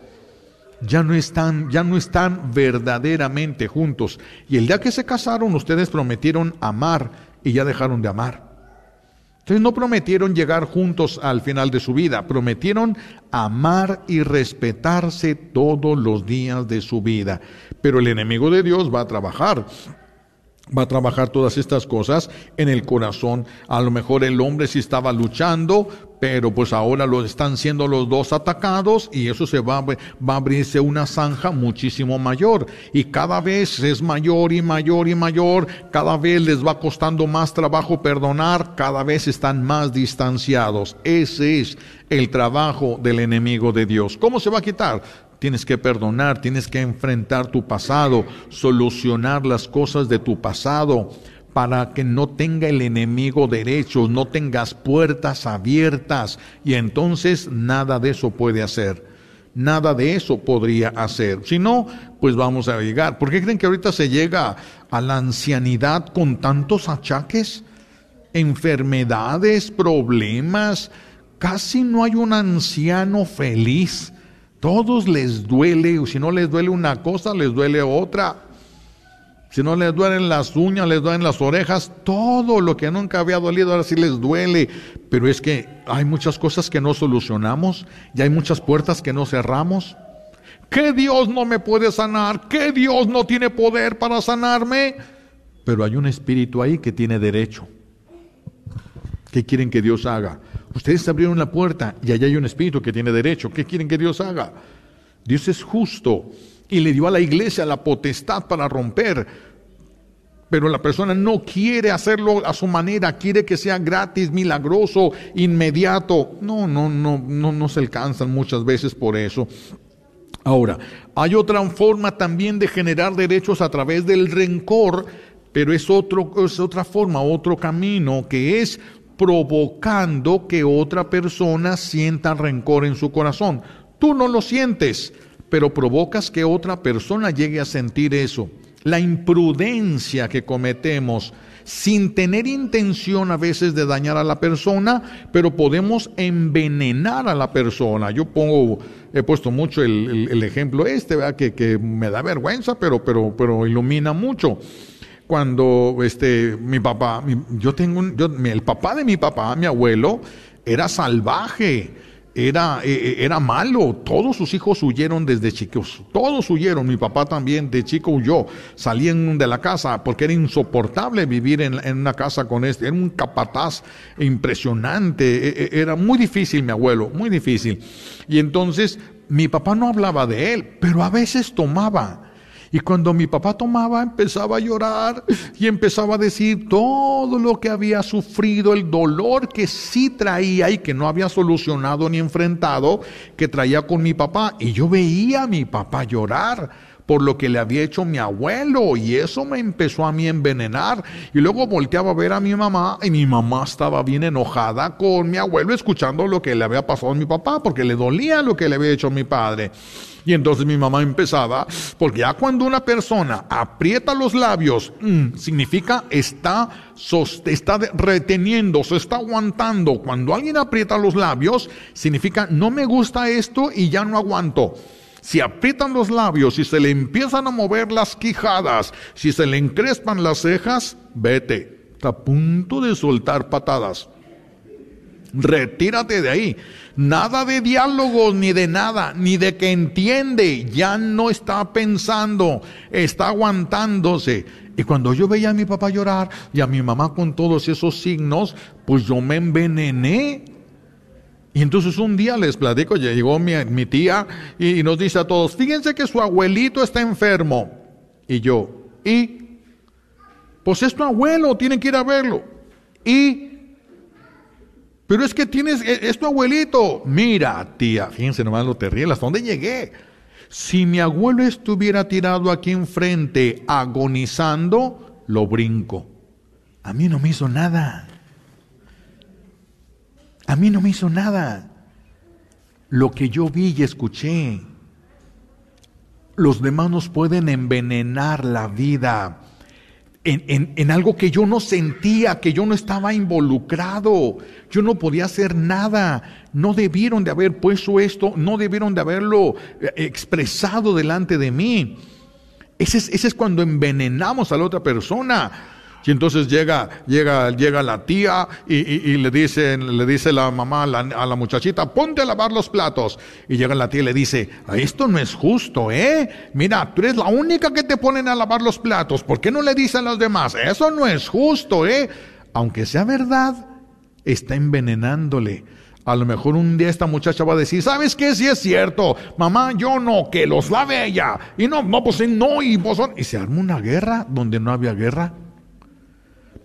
ya no están, ya no están verdaderamente juntos. Y el día que se casaron, ustedes prometieron amar y ya dejaron de amar. Entonces no prometieron llegar juntos al final de su vida, prometieron amar y respetarse todos los días de su vida. Pero el enemigo de Dios va a trabajar va a trabajar todas estas cosas en el corazón. A lo mejor el hombre sí estaba luchando, pero pues ahora lo están siendo los dos atacados y eso se va, va a abrirse una zanja muchísimo mayor y cada vez es mayor y mayor y mayor, cada vez les va costando más trabajo perdonar, cada vez están más distanciados. Ese es el trabajo del enemigo de Dios. ¿Cómo se va a quitar? Tienes que perdonar, tienes que enfrentar tu pasado, solucionar las cosas de tu pasado para que no tenga el enemigo derechos, no tengas puertas abiertas y entonces nada de eso puede hacer. Nada de eso podría hacer. Si no, pues vamos a llegar. ¿Por qué creen que ahorita se llega a la ancianidad con tantos achaques? Enfermedades, problemas. Casi no hay un anciano feliz todos les duele, si no les duele una cosa, les duele otra. Si no les duelen las uñas, les duelen las orejas, todo lo que nunca había dolido ahora sí les duele. Pero es que hay muchas cosas que no solucionamos y hay muchas puertas que no cerramos. ¿Qué Dios no me puede sanar? ¿Qué Dios no tiene poder para sanarme? Pero hay un espíritu ahí que tiene derecho. ¿Qué quieren que Dios haga? Ustedes abrieron la puerta y allá hay un espíritu que tiene derecho. ¿Qué quieren que Dios haga? Dios es justo y le dio a la iglesia la potestad para romper. Pero la persona no quiere hacerlo a su manera, quiere que sea gratis, milagroso, inmediato. No, no, no, no, no se alcanzan muchas veces por eso. Ahora, hay otra forma también de generar derechos a través del rencor, pero es, otro, es otra forma, otro camino, que es provocando que otra persona sienta rencor en su corazón. Tú no lo sientes, pero provocas que otra persona llegue a sentir eso. La imprudencia que cometemos sin tener intención a veces de dañar a la persona, pero podemos envenenar a la persona. Yo pongo, he puesto mucho el, ejemplo este, Que, que, me da vergüenza, pero, pero, pero ilumina mucho cuando este, mi papá, yo tengo un, yo, el papá de mi papá, mi abuelo, era salvaje, era, e, e, era malo, todos sus hijos huyeron desde chicos, todos huyeron, mi papá también de chico huyó, salían de la casa porque era insoportable vivir en, en una casa con este, era un capataz impresionante, e, era muy difícil mi abuelo, muy difícil. Y entonces mi papá no hablaba de él, pero a veces tomaba. Y cuando mi papá tomaba, empezaba a llorar y empezaba a decir todo lo que había sufrido, el dolor que sí traía y que no había solucionado ni enfrentado, que traía con mi papá. Y yo veía a mi papá llorar por lo que le había hecho mi abuelo y eso me empezó a mí envenenar. Y luego volteaba a ver a mi mamá y mi mamá estaba bien enojada con mi abuelo escuchando lo que le había pasado a mi papá porque le dolía lo que le había hecho mi padre. Y entonces mi mamá empezaba, porque ya cuando una persona aprieta los labios, mm, significa está, está reteniendo, se está aguantando. Cuando alguien aprieta los labios, significa no me gusta esto y ya no aguanto. Si aprietan los labios, si se le empiezan a mover las quijadas, si se le encrespan las cejas, vete. Está a punto de soltar patadas. Retírate de ahí. Nada de diálogos, ni de nada, ni de que entiende. Ya no está pensando, está aguantándose. Y cuando yo veía a mi papá llorar y a mi mamá con todos esos signos, pues yo me envenené. Y entonces un día les platico, llegó mi, tía y, nos dice a todos, fíjense que su abuelito está enfermo. Y yo, ¿y? Pues es tu abuelo, tienen que ir a verlo. ¿Y? Pero es que tienes, e, es tu abuelito. Mira, tía, fíjense nomás lo terrible, ¿hasta dónde llegué? Si mi abuelo estuviera tirado aquí enfrente agonizando, lo brinco. A mí no me hizo nada. A mí no me hizo nada. Lo que yo vi y escuché. Los demás nos pueden envenenar la vida en, algo que yo no sentía, que yo no estaba involucrado. Yo no podía hacer nada. No debieron de haber puesto esto, no debieron de haberlo eh, expresado delante de mí. Ese es, ese es cuando envenenamos a la otra persona. Y entonces llega, llega, llega la tía y, le, dice, le dice la mamá a la, muchachita, ponte a lavar los platos. Y llega la tía y le dice, esto no es justo, ¿eh? Mira, tú eres la única que te ponen a lavar los platos. ¿Por qué no le dicen a los demás? Eso no es justo, ¿eh? Aunque sea verdad, está envenenándole. A lo mejor un día esta muchacha va a decir, ¿sabes qué? Si es cierto, mamá, yo no, que los lave ella. Y no, no, pues no, y vos Y se arma una guerra donde no había guerra.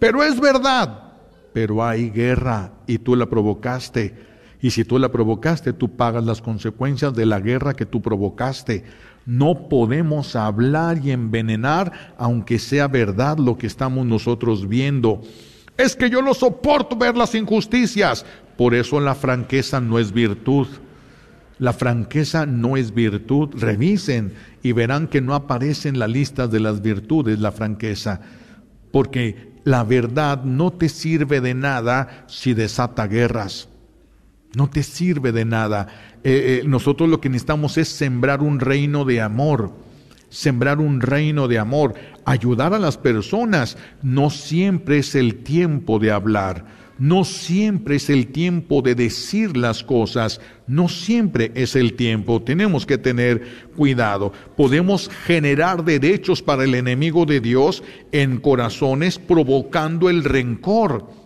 Pero es verdad. Pero hay guerra y tú la provocaste. Y si tú la provocaste, tú pagas las consecuencias de la guerra que tú provocaste. No podemos hablar y envenenar, aunque sea verdad lo que estamos nosotros viendo. Es que yo no soporto ver las injusticias. Por eso la franqueza no es virtud. La franqueza no es virtud. Revisen y verán que no aparece en la lista de las virtudes la franqueza. Porque la verdad no te sirve de nada si desata guerras. No te sirve de nada. Eh, eh, nosotros lo que necesitamos es sembrar un reino de amor. Sembrar un reino de amor. Ayudar a las personas. No siempre es el tiempo de hablar no siempre es el tiempo de decir las cosas, no siempre es el tiempo. Tenemos que tener cuidado. Podemos generar derechos para el enemigo de Dios en corazones provocando el rencor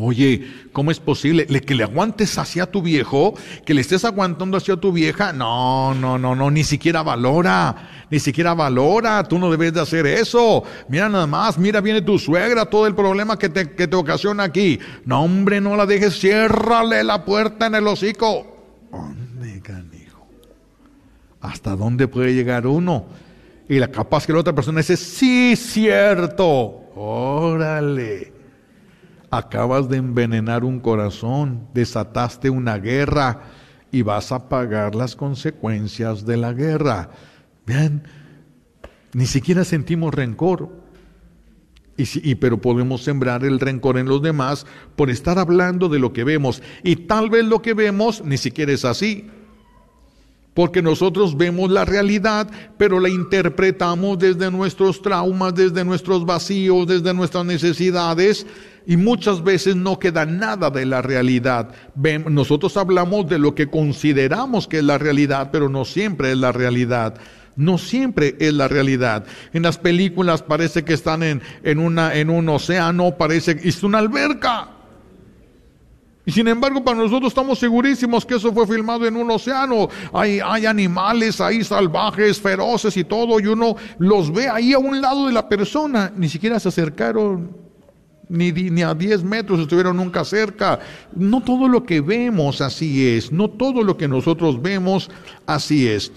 Oye, ¿cómo es posible que le aguantes hacia tu viejo, que le estés aguantando hacia tu vieja? No, no, no, no, ni siquiera valora, ni siquiera valora, tú no debes de hacer eso. Mira nada más, mira, viene tu suegra, todo el problema que te, que te ocasiona aquí. No, hombre, no la dejes, ciérrale la puerta en el hocico. ¿Dónde, canijo? ¿Hasta dónde puede llegar uno? Y la capaz que la otra persona dice, sí, cierto, órale acabas de envenenar un corazón, desataste una guerra y vas a pagar las consecuencias de la guerra. Vean, ni siquiera sentimos rencor. Y, pero podemos sembrar el rencor en los demás por estar hablando de lo que vemos. Y tal vez lo que vemos ni siquiera es así. Porque nosotros vemos la realidad, pero la interpretamos desde nuestros traumas, desde nuestros vacíos, desde nuestras necesidades y muchas veces no queda nada de la realidad. Nosotros hablamos de lo que consideramos que es la realidad, pero no siempre es la realidad. No siempre es la realidad. En las películas parece que están en, en, una, en un océano, parece que es una alberca. Y sin embargo, para nosotros estamos segurísimos que eso fue filmado en un océano. Hay, hay animales ahí salvajes, feroces y todo, y uno los ve ahí a un lado de la persona. Ni siquiera se acercaron ni, a 10 metros estuvieron nunca cerca. No todo lo que vemos así es, no todo lo que nosotros vemos así es.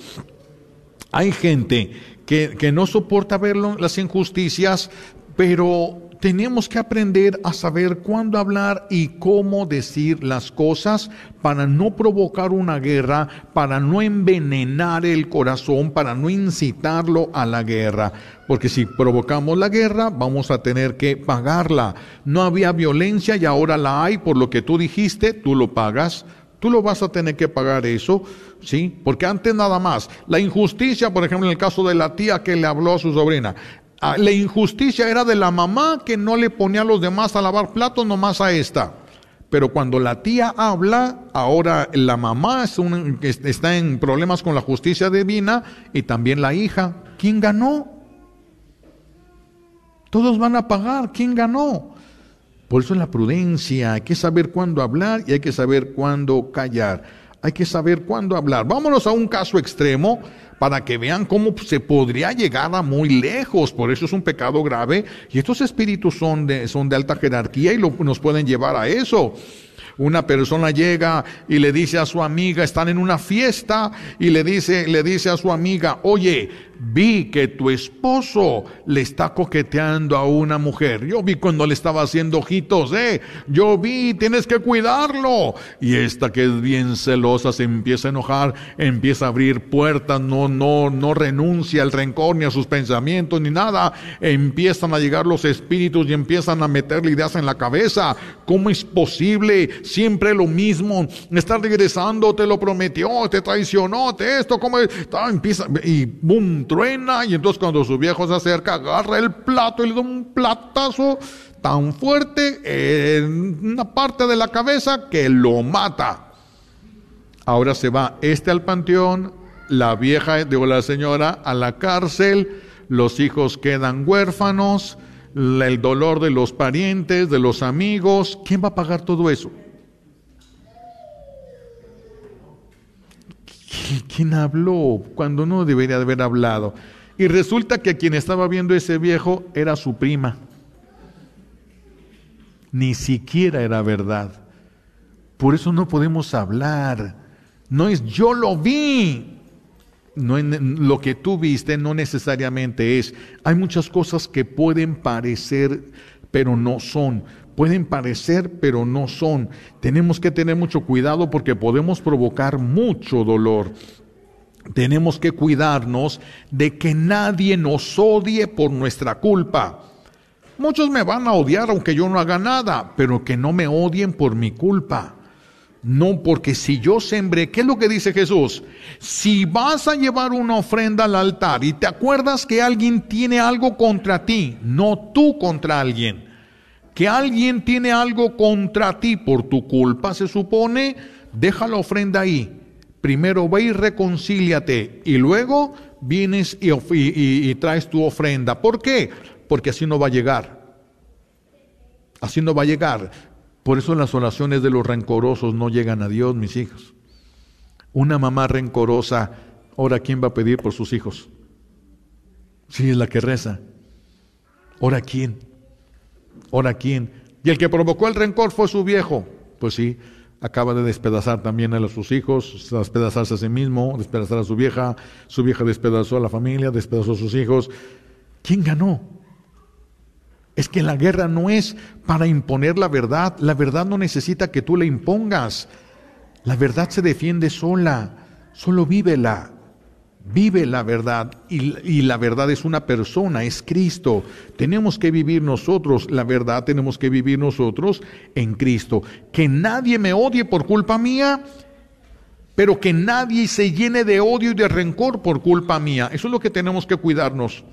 Hay gente que, que no soporta ver las injusticias, pero tenemos que aprender a saber cuándo hablar y cómo decir las cosas para no provocar una guerra, para no envenenar el corazón, para no incitarlo a la guerra. Porque si provocamos la guerra, vamos a tener que pagarla. No había violencia y ahora la hay por lo que tú dijiste, tú lo pagas. Tú lo vas a tener que pagar eso, ¿sí? Porque antes nada más, la injusticia, por ejemplo, en el caso de la tía que le habló a su sobrina, la injusticia era de la mamá que no le ponía a los demás a lavar platos, nomás a esta. Pero cuando la tía habla, ahora la mamá está en problemas con la justicia divina y también la hija. ¿Quién ganó? Todos van a pagar. ¿Quién ganó? Por eso es la prudencia. Hay que saber cuándo hablar y hay que saber cuándo callar. Hay que saber cuándo hablar. Vámonos a un caso extremo para que vean cómo se podría llegar a muy lejos. Por eso es un pecado grave. Y estos espíritus son de, son de alta jerarquía y nos pueden llevar a eso. Una persona llega y le dice a su amiga, están en una fiesta y le dice, le dice a su amiga, oye, vi que tu esposo le está coqueteando a una mujer. Yo vi cuando le estaba haciendo ojitos, eh. Yo vi, tienes que cuidarlo. Y esta que es bien celosa se empieza a enojar, empieza a abrir puertas, no, no, no renuncia al rencor ni a sus pensamientos ni nada. Empiezan a llegar los espíritus y empiezan a meterle ideas en la cabeza. ¿Cómo es posible? Siempre lo mismo. Está regresando, te lo prometió, te traicionó, te esto, como empieza y boom truena y entonces cuando su viejo se acerca agarra el plato y le da un platazo tan fuerte en una parte de la cabeza que lo mata. Ahora se va este al panteón, la vieja, digo la señora, a la cárcel, los hijos quedan huérfanos, el dolor de los parientes, de los amigos, ¿quién va a pagar todo eso? ¿Quién habló cuando no debería haber hablado? Y resulta que quien estaba viendo ese viejo era su prima. Ni siquiera era verdad. Por eso no podemos hablar. No es yo lo vi. No, lo que tú viste no necesariamente es. Hay muchas cosas que pueden parecer, pero no son pueden parecer, pero no son. Tenemos que tener mucho cuidado porque podemos provocar mucho dolor. Tenemos que cuidarnos de que nadie nos odie por nuestra culpa. Muchos me van a odiar aunque yo no haga nada, pero que no me odien por mi culpa. No, porque si yo sembré, ¿qué es lo que dice Jesús? Si vas a llevar una ofrenda al altar y te acuerdas que alguien tiene algo contra ti, no tú contra alguien, que alguien tiene algo contra ti por tu culpa, se supone, deja la ofrenda ahí. Primero ve y reconcíliate y luego vienes y, y, traes tu ofrenda. ¿Por qué? Porque así no va a llegar. Así no va a llegar. Por eso las oraciones de los rencorosos no llegan a Dios, mis hijos. Una mamá rencorosa, ahora ¿quién va a pedir por sus hijos? Si es la que reza. ¿Ahora quién? ¿Ahora quién? Y el que provocó el rencor fue su viejo. Pues sí, acaba de despedazar también a sus hijos, despedazarse a sí mismo, despedazar a su vieja, su vieja despedazó a la familia, despedazó a sus hijos. ¿Quién ganó? Es que la guerra no es para imponer la verdad, la verdad no necesita que tú la impongas. La verdad se defiende sola, solo vívela. Vive la verdad y, la verdad es una persona, es Cristo. Tenemos que vivir nosotros la verdad, tenemos que vivir nosotros en Cristo. Que nadie me odie por culpa mía, pero que nadie se llene de odio y de rencor por culpa mía. Eso es lo que tenemos que cuidarnos.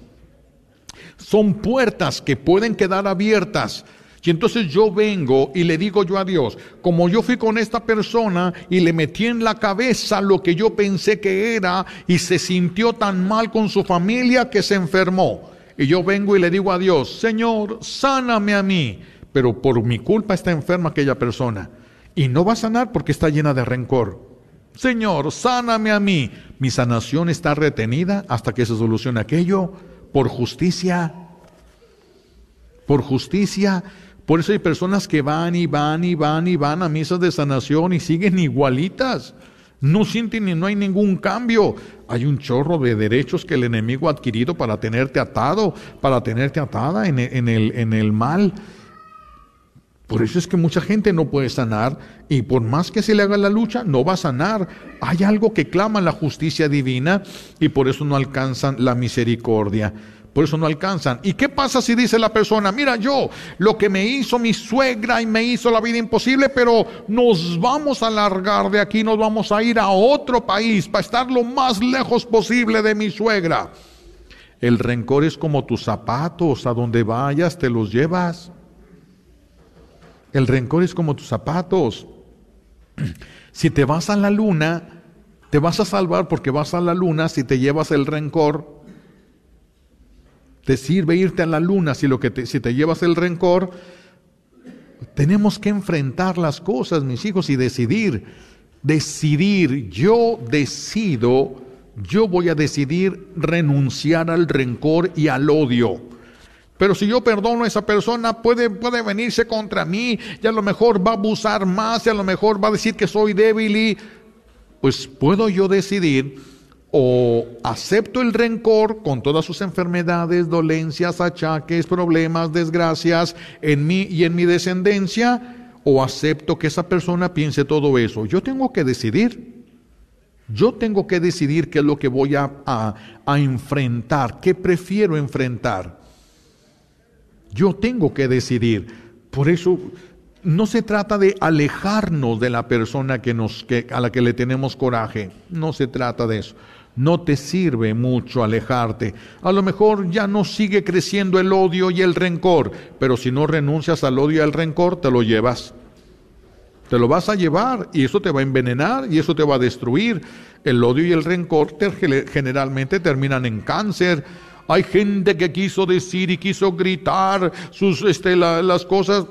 Son puertas que pueden quedar abiertas y entonces yo vengo y le digo yo a Dios, como yo fui con esta persona y le metí en la cabeza lo que yo pensé que era y se sintió tan mal con su familia que se enfermó. Y yo vengo y le digo a Dios, Señor, sáname a mí, pero por mi culpa está enferma aquella persona. Y no va a sanar porque está llena de rencor. Señor, sáname a mí. Mi sanación está retenida hasta que se solucione aquello por justicia. Por justicia por eso hay personas que van y van y van y van a misas de sanación y siguen igualitas. No sienten ni no hay ningún cambio. Hay un chorro de derechos que el enemigo ha adquirido para tenerte atado, para tenerte atada en el, en el, mal. Por eso es que mucha gente no puede sanar y por más que se le haga la lucha, no va a sanar. Hay algo que clama la justicia divina y por eso no alcanzan la misericordia. Por eso no alcanzan. ¿Y qué pasa si dice la persona, mira yo, lo que me hizo mi suegra y me hizo la vida imposible, pero nos vamos a largar de aquí, nos vamos a ir a otro país para estar lo más lejos posible de mi suegra? El rencor es como tus zapatos, a donde vayas te los llevas. El rencor es como tus zapatos. Si te vas a la luna, te vas a salvar porque vas a la luna si te llevas el rencor te sirve irte a la luna si, lo que te, si te llevas el rencor. Tenemos que enfrentar las cosas, mis hijos, y decidir. Decidir, yo decido, yo voy a decidir renunciar al rencor y al odio. Pero si yo perdono a esa persona, puede, puede venirse contra mí y a lo mejor va a abusar más y a lo mejor va a decir que soy débil y pues puedo yo decidir o acepto el rencor con todas sus enfermedades, dolencias, achaques, problemas, desgracias en mí y en mi descendencia, o acepto que esa persona piense todo eso. Yo tengo que decidir. Yo tengo que decidir qué es lo que voy a, a enfrentar, qué prefiero enfrentar. Yo tengo que decidir. Por eso no se trata de alejarnos de la persona que nos, que, a la que le tenemos coraje. No se trata de eso no te sirve mucho alejarte. A lo mejor ya no sigue creciendo el odio y el rencor, pero si no renuncias al odio y al rencor, te lo llevas. Te lo vas a llevar y eso te va a envenenar y eso te va a destruir. El odio y el rencor generalmente terminan en cáncer. Hay gente que quiso decir y quiso gritar sus, este, las cosas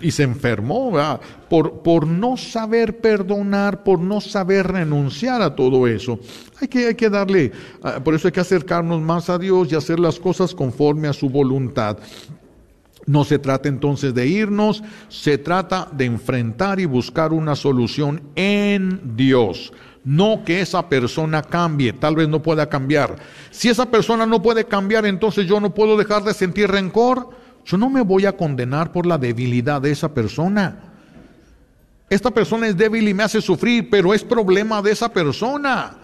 y se enfermó por, por no saber perdonar, por no saber renunciar a todo eso. Hay que, hay que darle, ah, por eso hay que acercarnos más a Dios y hacer las cosas conforme a su voluntad. No se trata entonces de irnos, se trata de enfrentar y buscar una solución en Dios. No que esa persona cambie, tal vez no pueda cambiar. Si esa persona no puede cambiar, entonces yo no puedo dejar de sentir rencor. Yo no me voy a condenar por la debilidad de esa persona. Esta persona es débil y me hace sufrir, pero es problema de esa persona.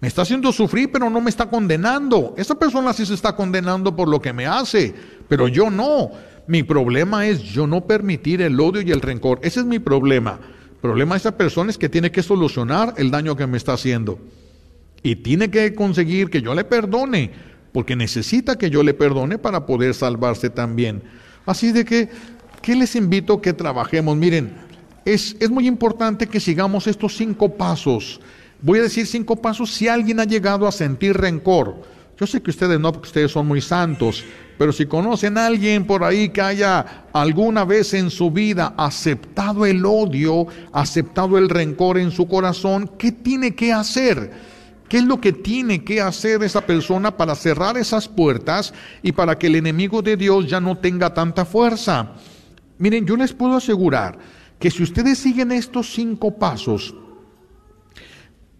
Me está haciendo sufrir, pero no me está condenando. Esa persona sí se está condenando por lo que me hace, pero yo no. Mi problema es yo no permitir el odio y el rencor. Ese es mi problema. Problema de esa persona es que tiene que solucionar el daño que me está haciendo. Y tiene que conseguir que yo le perdone porque necesita que yo le perdone para poder salvarse también. Así de que, ¿qué les invito que trabajemos? Miren, es, es muy importante que sigamos estos cinco pasos. Voy a decir cinco pasos si alguien ha llegado a sentir rencor. Yo sé que ustedes no, porque ustedes son muy santos, pero si conocen a alguien por ahí que haya alguna vez en su vida aceptado el odio, aceptado el rencor en su corazón, ¿qué tiene que hacer? ¿Qué es lo que tiene que hacer esa persona para cerrar esas puertas y para que el enemigo de Dios ya no tenga tanta fuerza? Miren, yo les puedo asegurar que si ustedes siguen estos cinco pasos,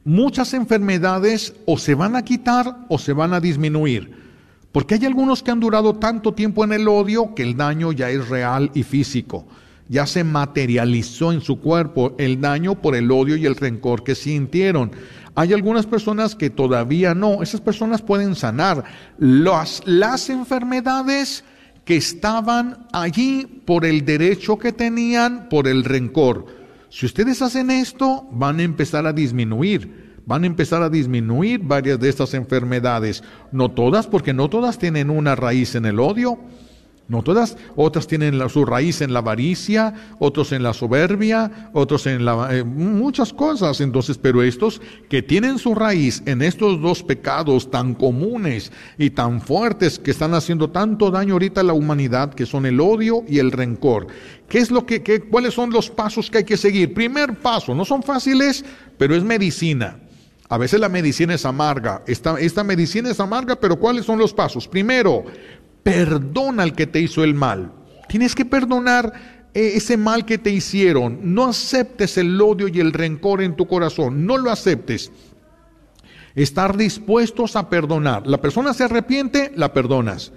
muchas enfermedades o se van a quitar o se van a disminuir. Porque hay algunos que han durado tanto tiempo en el odio que el daño ya es real y físico. Ya se materializó en su cuerpo el daño por el odio y el rencor que sintieron. Hay algunas personas que todavía no. Esas personas pueden sanar las, las enfermedades que estaban allí por el derecho que tenían, por el rencor. Si ustedes hacen esto, van a empezar a disminuir. Van a empezar a disminuir varias de estas enfermedades. No todas, porque no todas tienen una raíz en el odio. No todas, otras tienen su raíz en la avaricia, otros en la soberbia, otros en la, eh, muchas cosas. Entonces, pero estos que tienen su raíz en estos dos pecados tan comunes y tan fuertes que están haciendo tanto daño ahorita a la humanidad, que son el odio y el rencor. ¿Qué es lo que, cuáles son los pasos que hay que seguir? Primer paso, no son fáciles, pero es medicina. A veces la medicina es amarga. Esta, medicina es amarga, pero ¿cuáles son los pasos? Primero, perdona al que te hizo el mal. Tienes que perdonar e-, ese mal que te hicieron. No aceptes el odio y el rencor en tu corazón. No lo aceptes. Estar dispuestos a perdonar. La persona se arrepiente, la perdonas.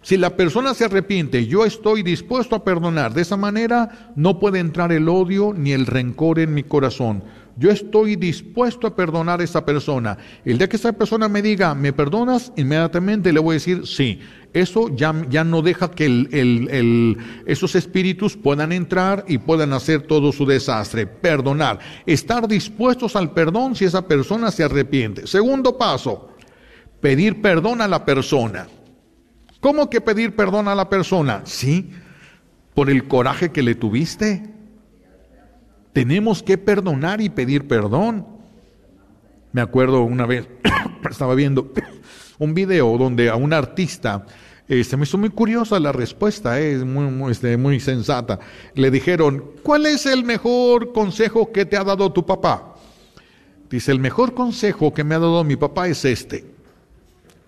Si la persona se arrepiente, yo estoy dispuesto a perdonar. De esa manera no puede entrar el odio ni el rencor en mi corazón. Yo estoy dispuesto a perdonar a esa persona. El día que esa persona me diga, ¿me perdonas? Inmediatamente le voy a decir, sí. Eso ya, ya no deja que esos espíritus puedan entrar y puedan hacer todo su desastre. Perdonar. Estar dispuestos al perdón si esa persona se arrepiente. Segundo paso, pedir perdón a la persona. ¿Cómo que pedir perdón a la persona? Sí, por el coraje que le tuviste. Tenemos que perdonar y pedir perdón. Me acuerdo una vez, *coughs* estaba viendo *coughs* un video donde a un artista, eh, se me hizo muy curiosa la respuesta, eh, es muy, muy, este, muy sensata. Le dijeron, ¿cuál es el mejor consejo que te ha dado tu papá? Dice, el mejor consejo que me ha dado mi papá es este.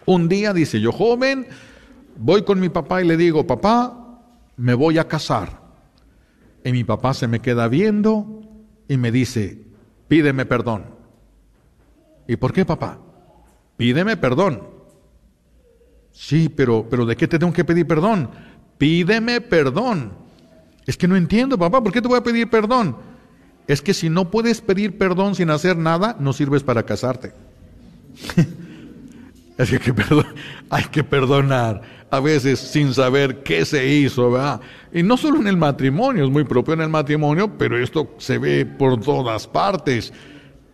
Un día, dice yo, joven, Voy con mi papá y le digo, papá, me voy a casar. Y mi papá se me queda viendo y me dice, pídeme perdón. ¿Y por qué, papá? Pídeme perdón. Sí, pero, pero ¿de qué te tengo que pedir perdón? Pídeme perdón. Es que no entiendo, papá, ¿por qué te voy a pedir perdón? Es que si no puedes pedir perdón sin hacer nada, no sirves para casarte. *laughs* *laughs* hay que perdonar a veces sin saber qué se hizo, ¿verdad? Y no solo en el matrimonio, es muy propio en el matrimonio, pero esto se ve por todas partes.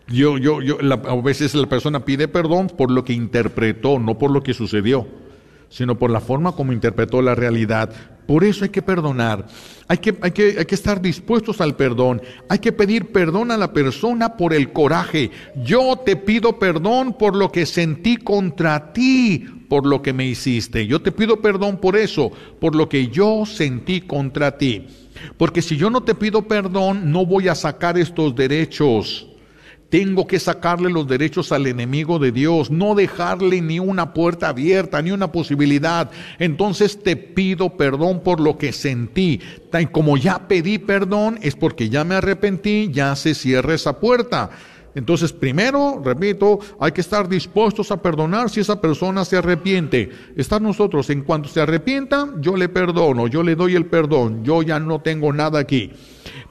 Yo, yo, yo, a veces la persona pide perdón por lo que interpretó, no por lo que sucedió sino por la forma como interpretó la realidad. Por eso hay que perdonar, hay que, hay, que, hay que, estar dispuestos al perdón, hay que pedir perdón a la persona por el coraje. Yo te pido perdón por lo que sentí contra ti, por lo que me hiciste. Yo te pido perdón por eso, por lo que yo sentí contra ti. Porque si yo no te pido perdón, no voy a sacar estos derechos. Tengo que sacarle los derechos al enemigo de Dios, no dejarle ni una puerta abierta, ni una posibilidad. Entonces te pido perdón por lo que sentí. Como ya pedí perdón, es porque ya me arrepentí, ya se cierra esa puerta. Entonces, primero, repito, hay que estar dispuestos a perdonar si esa persona se arrepiente. Estar nosotros, en cuanto se arrepienta, yo le perdono, yo le doy el perdón, yo ya no tengo nada aquí.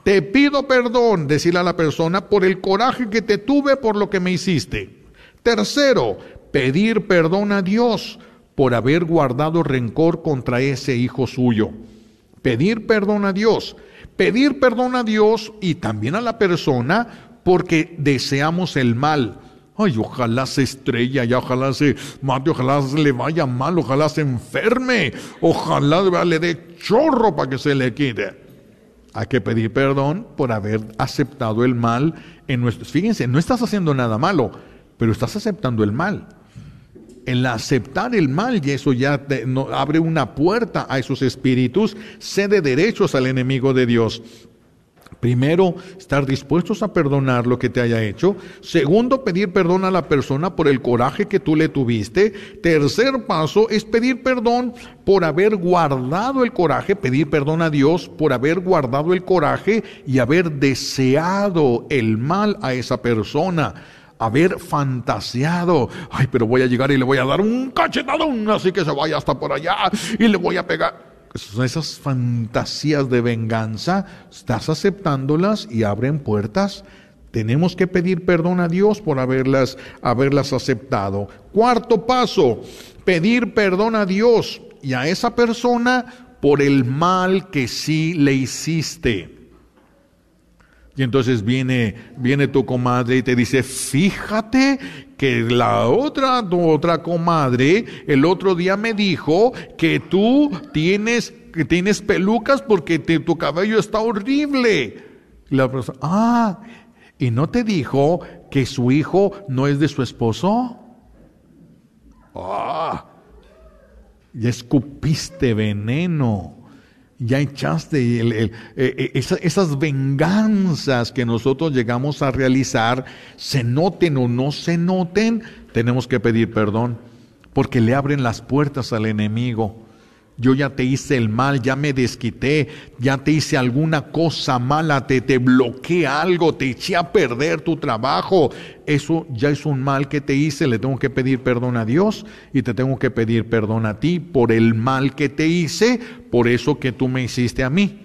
Te pido perdón, decirle a la persona, por el coraje que te tuve por lo que me hiciste. Tercero, pedir perdón a Dios por haber guardado rencor contra ese hijo suyo. Pedir perdón a Dios. Pedir perdón a Dios y también a la persona porque deseamos el mal. Ay, ojalá se estrella, y ojalá se mate, ojalá se le vaya mal, ojalá se enferme, ojalá le dé chorro para que se le quite. Hay que pedir perdón por haber aceptado el mal en nuestros. Fíjense, no estás haciendo nada malo, pero estás aceptando el mal. El aceptar el mal, y eso ya abre una puerta a esos espíritus, cede derechos al enemigo de Dios. Primero, estar dispuestos a perdonar lo que te haya hecho. Segundo, pedir perdón a la persona por el coraje que tú le tuviste. Tercer paso es pedir perdón por haber guardado el coraje, pedir perdón a Dios por haber guardado el coraje y haber deseado el mal a esa persona haber fantaseado, ay, pero voy a llegar y le voy a dar un cachetadón, así que se vaya hasta por allá y le voy a pegar esas fantasías de venganza, estás aceptándolas y abren puertas. Tenemos que pedir perdón a Dios por haberlas, haberlas aceptado. Cuarto paso, pedir perdón a Dios y a esa persona por el mal que sí le hiciste. Y entonces viene, viene tu comadre y te dice, fíjate que la otra, tu otra comadre, el otro día me dijo que tú tienes, que tienes pelucas porque tu cabello está horrible. Y la persona, ah, ¿y no te dijo que su hijo no es de su esposo? Ah, ya escupiste veneno ya echaste e, e, esas venganzas que nosotros llegamos a realizar, se noten o no se noten, tenemos que pedir perdón, porque le abren las puertas al enemigo. Yo ya te hice el mal, ya me desquité, ya te hice alguna cosa mala, te, te bloqueé algo, te eché a perder tu trabajo. Eso ya es un mal que te hice, le tengo que pedir perdón a Dios y te tengo que pedir perdón a ti por el mal que te hice, por eso que tú me hiciste a mí.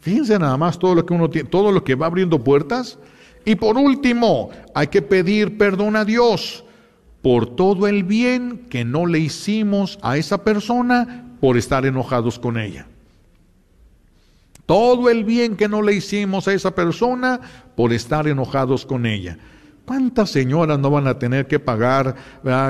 Fíjense nada más todo lo que uno tiene, todo lo que va abriendo puertas. Y por último, hay que pedir perdón a Dios por todo el bien que no le hicimos a esa persona por estar enojados con ella. Todo el bien que no le hicimos a esa persona por estar enojados con ella. ¿Cuántas señoras no van a tener que pagar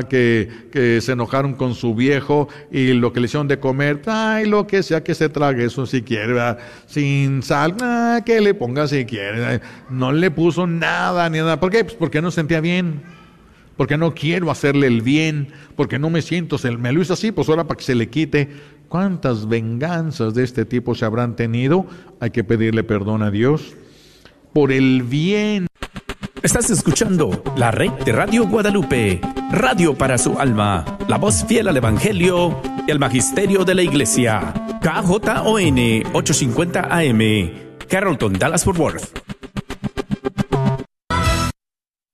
que, se enojaron con su viejo y lo que le hicieron de comer? Ay, lo que sea que se trague eso si quiere, sin sal, que le ponga si quiere. No le puso nada ni nada. ¿Por qué? Pues porque no sentía bien porque no quiero hacerle el bien, porque no me siento, me lo hizo así, pues ahora para que se le quite. ¿Cuántas venganzas de este tipo se habrán tenido? Hay que pedirle perdón a Dios por el bien. Estás escuchando la red de Radio Guadalupe, radio para su alma, la voz fiel al Evangelio y al Magisterio de la Iglesia. KJON 850 AM, Carrollton, Dallas Fort Worth.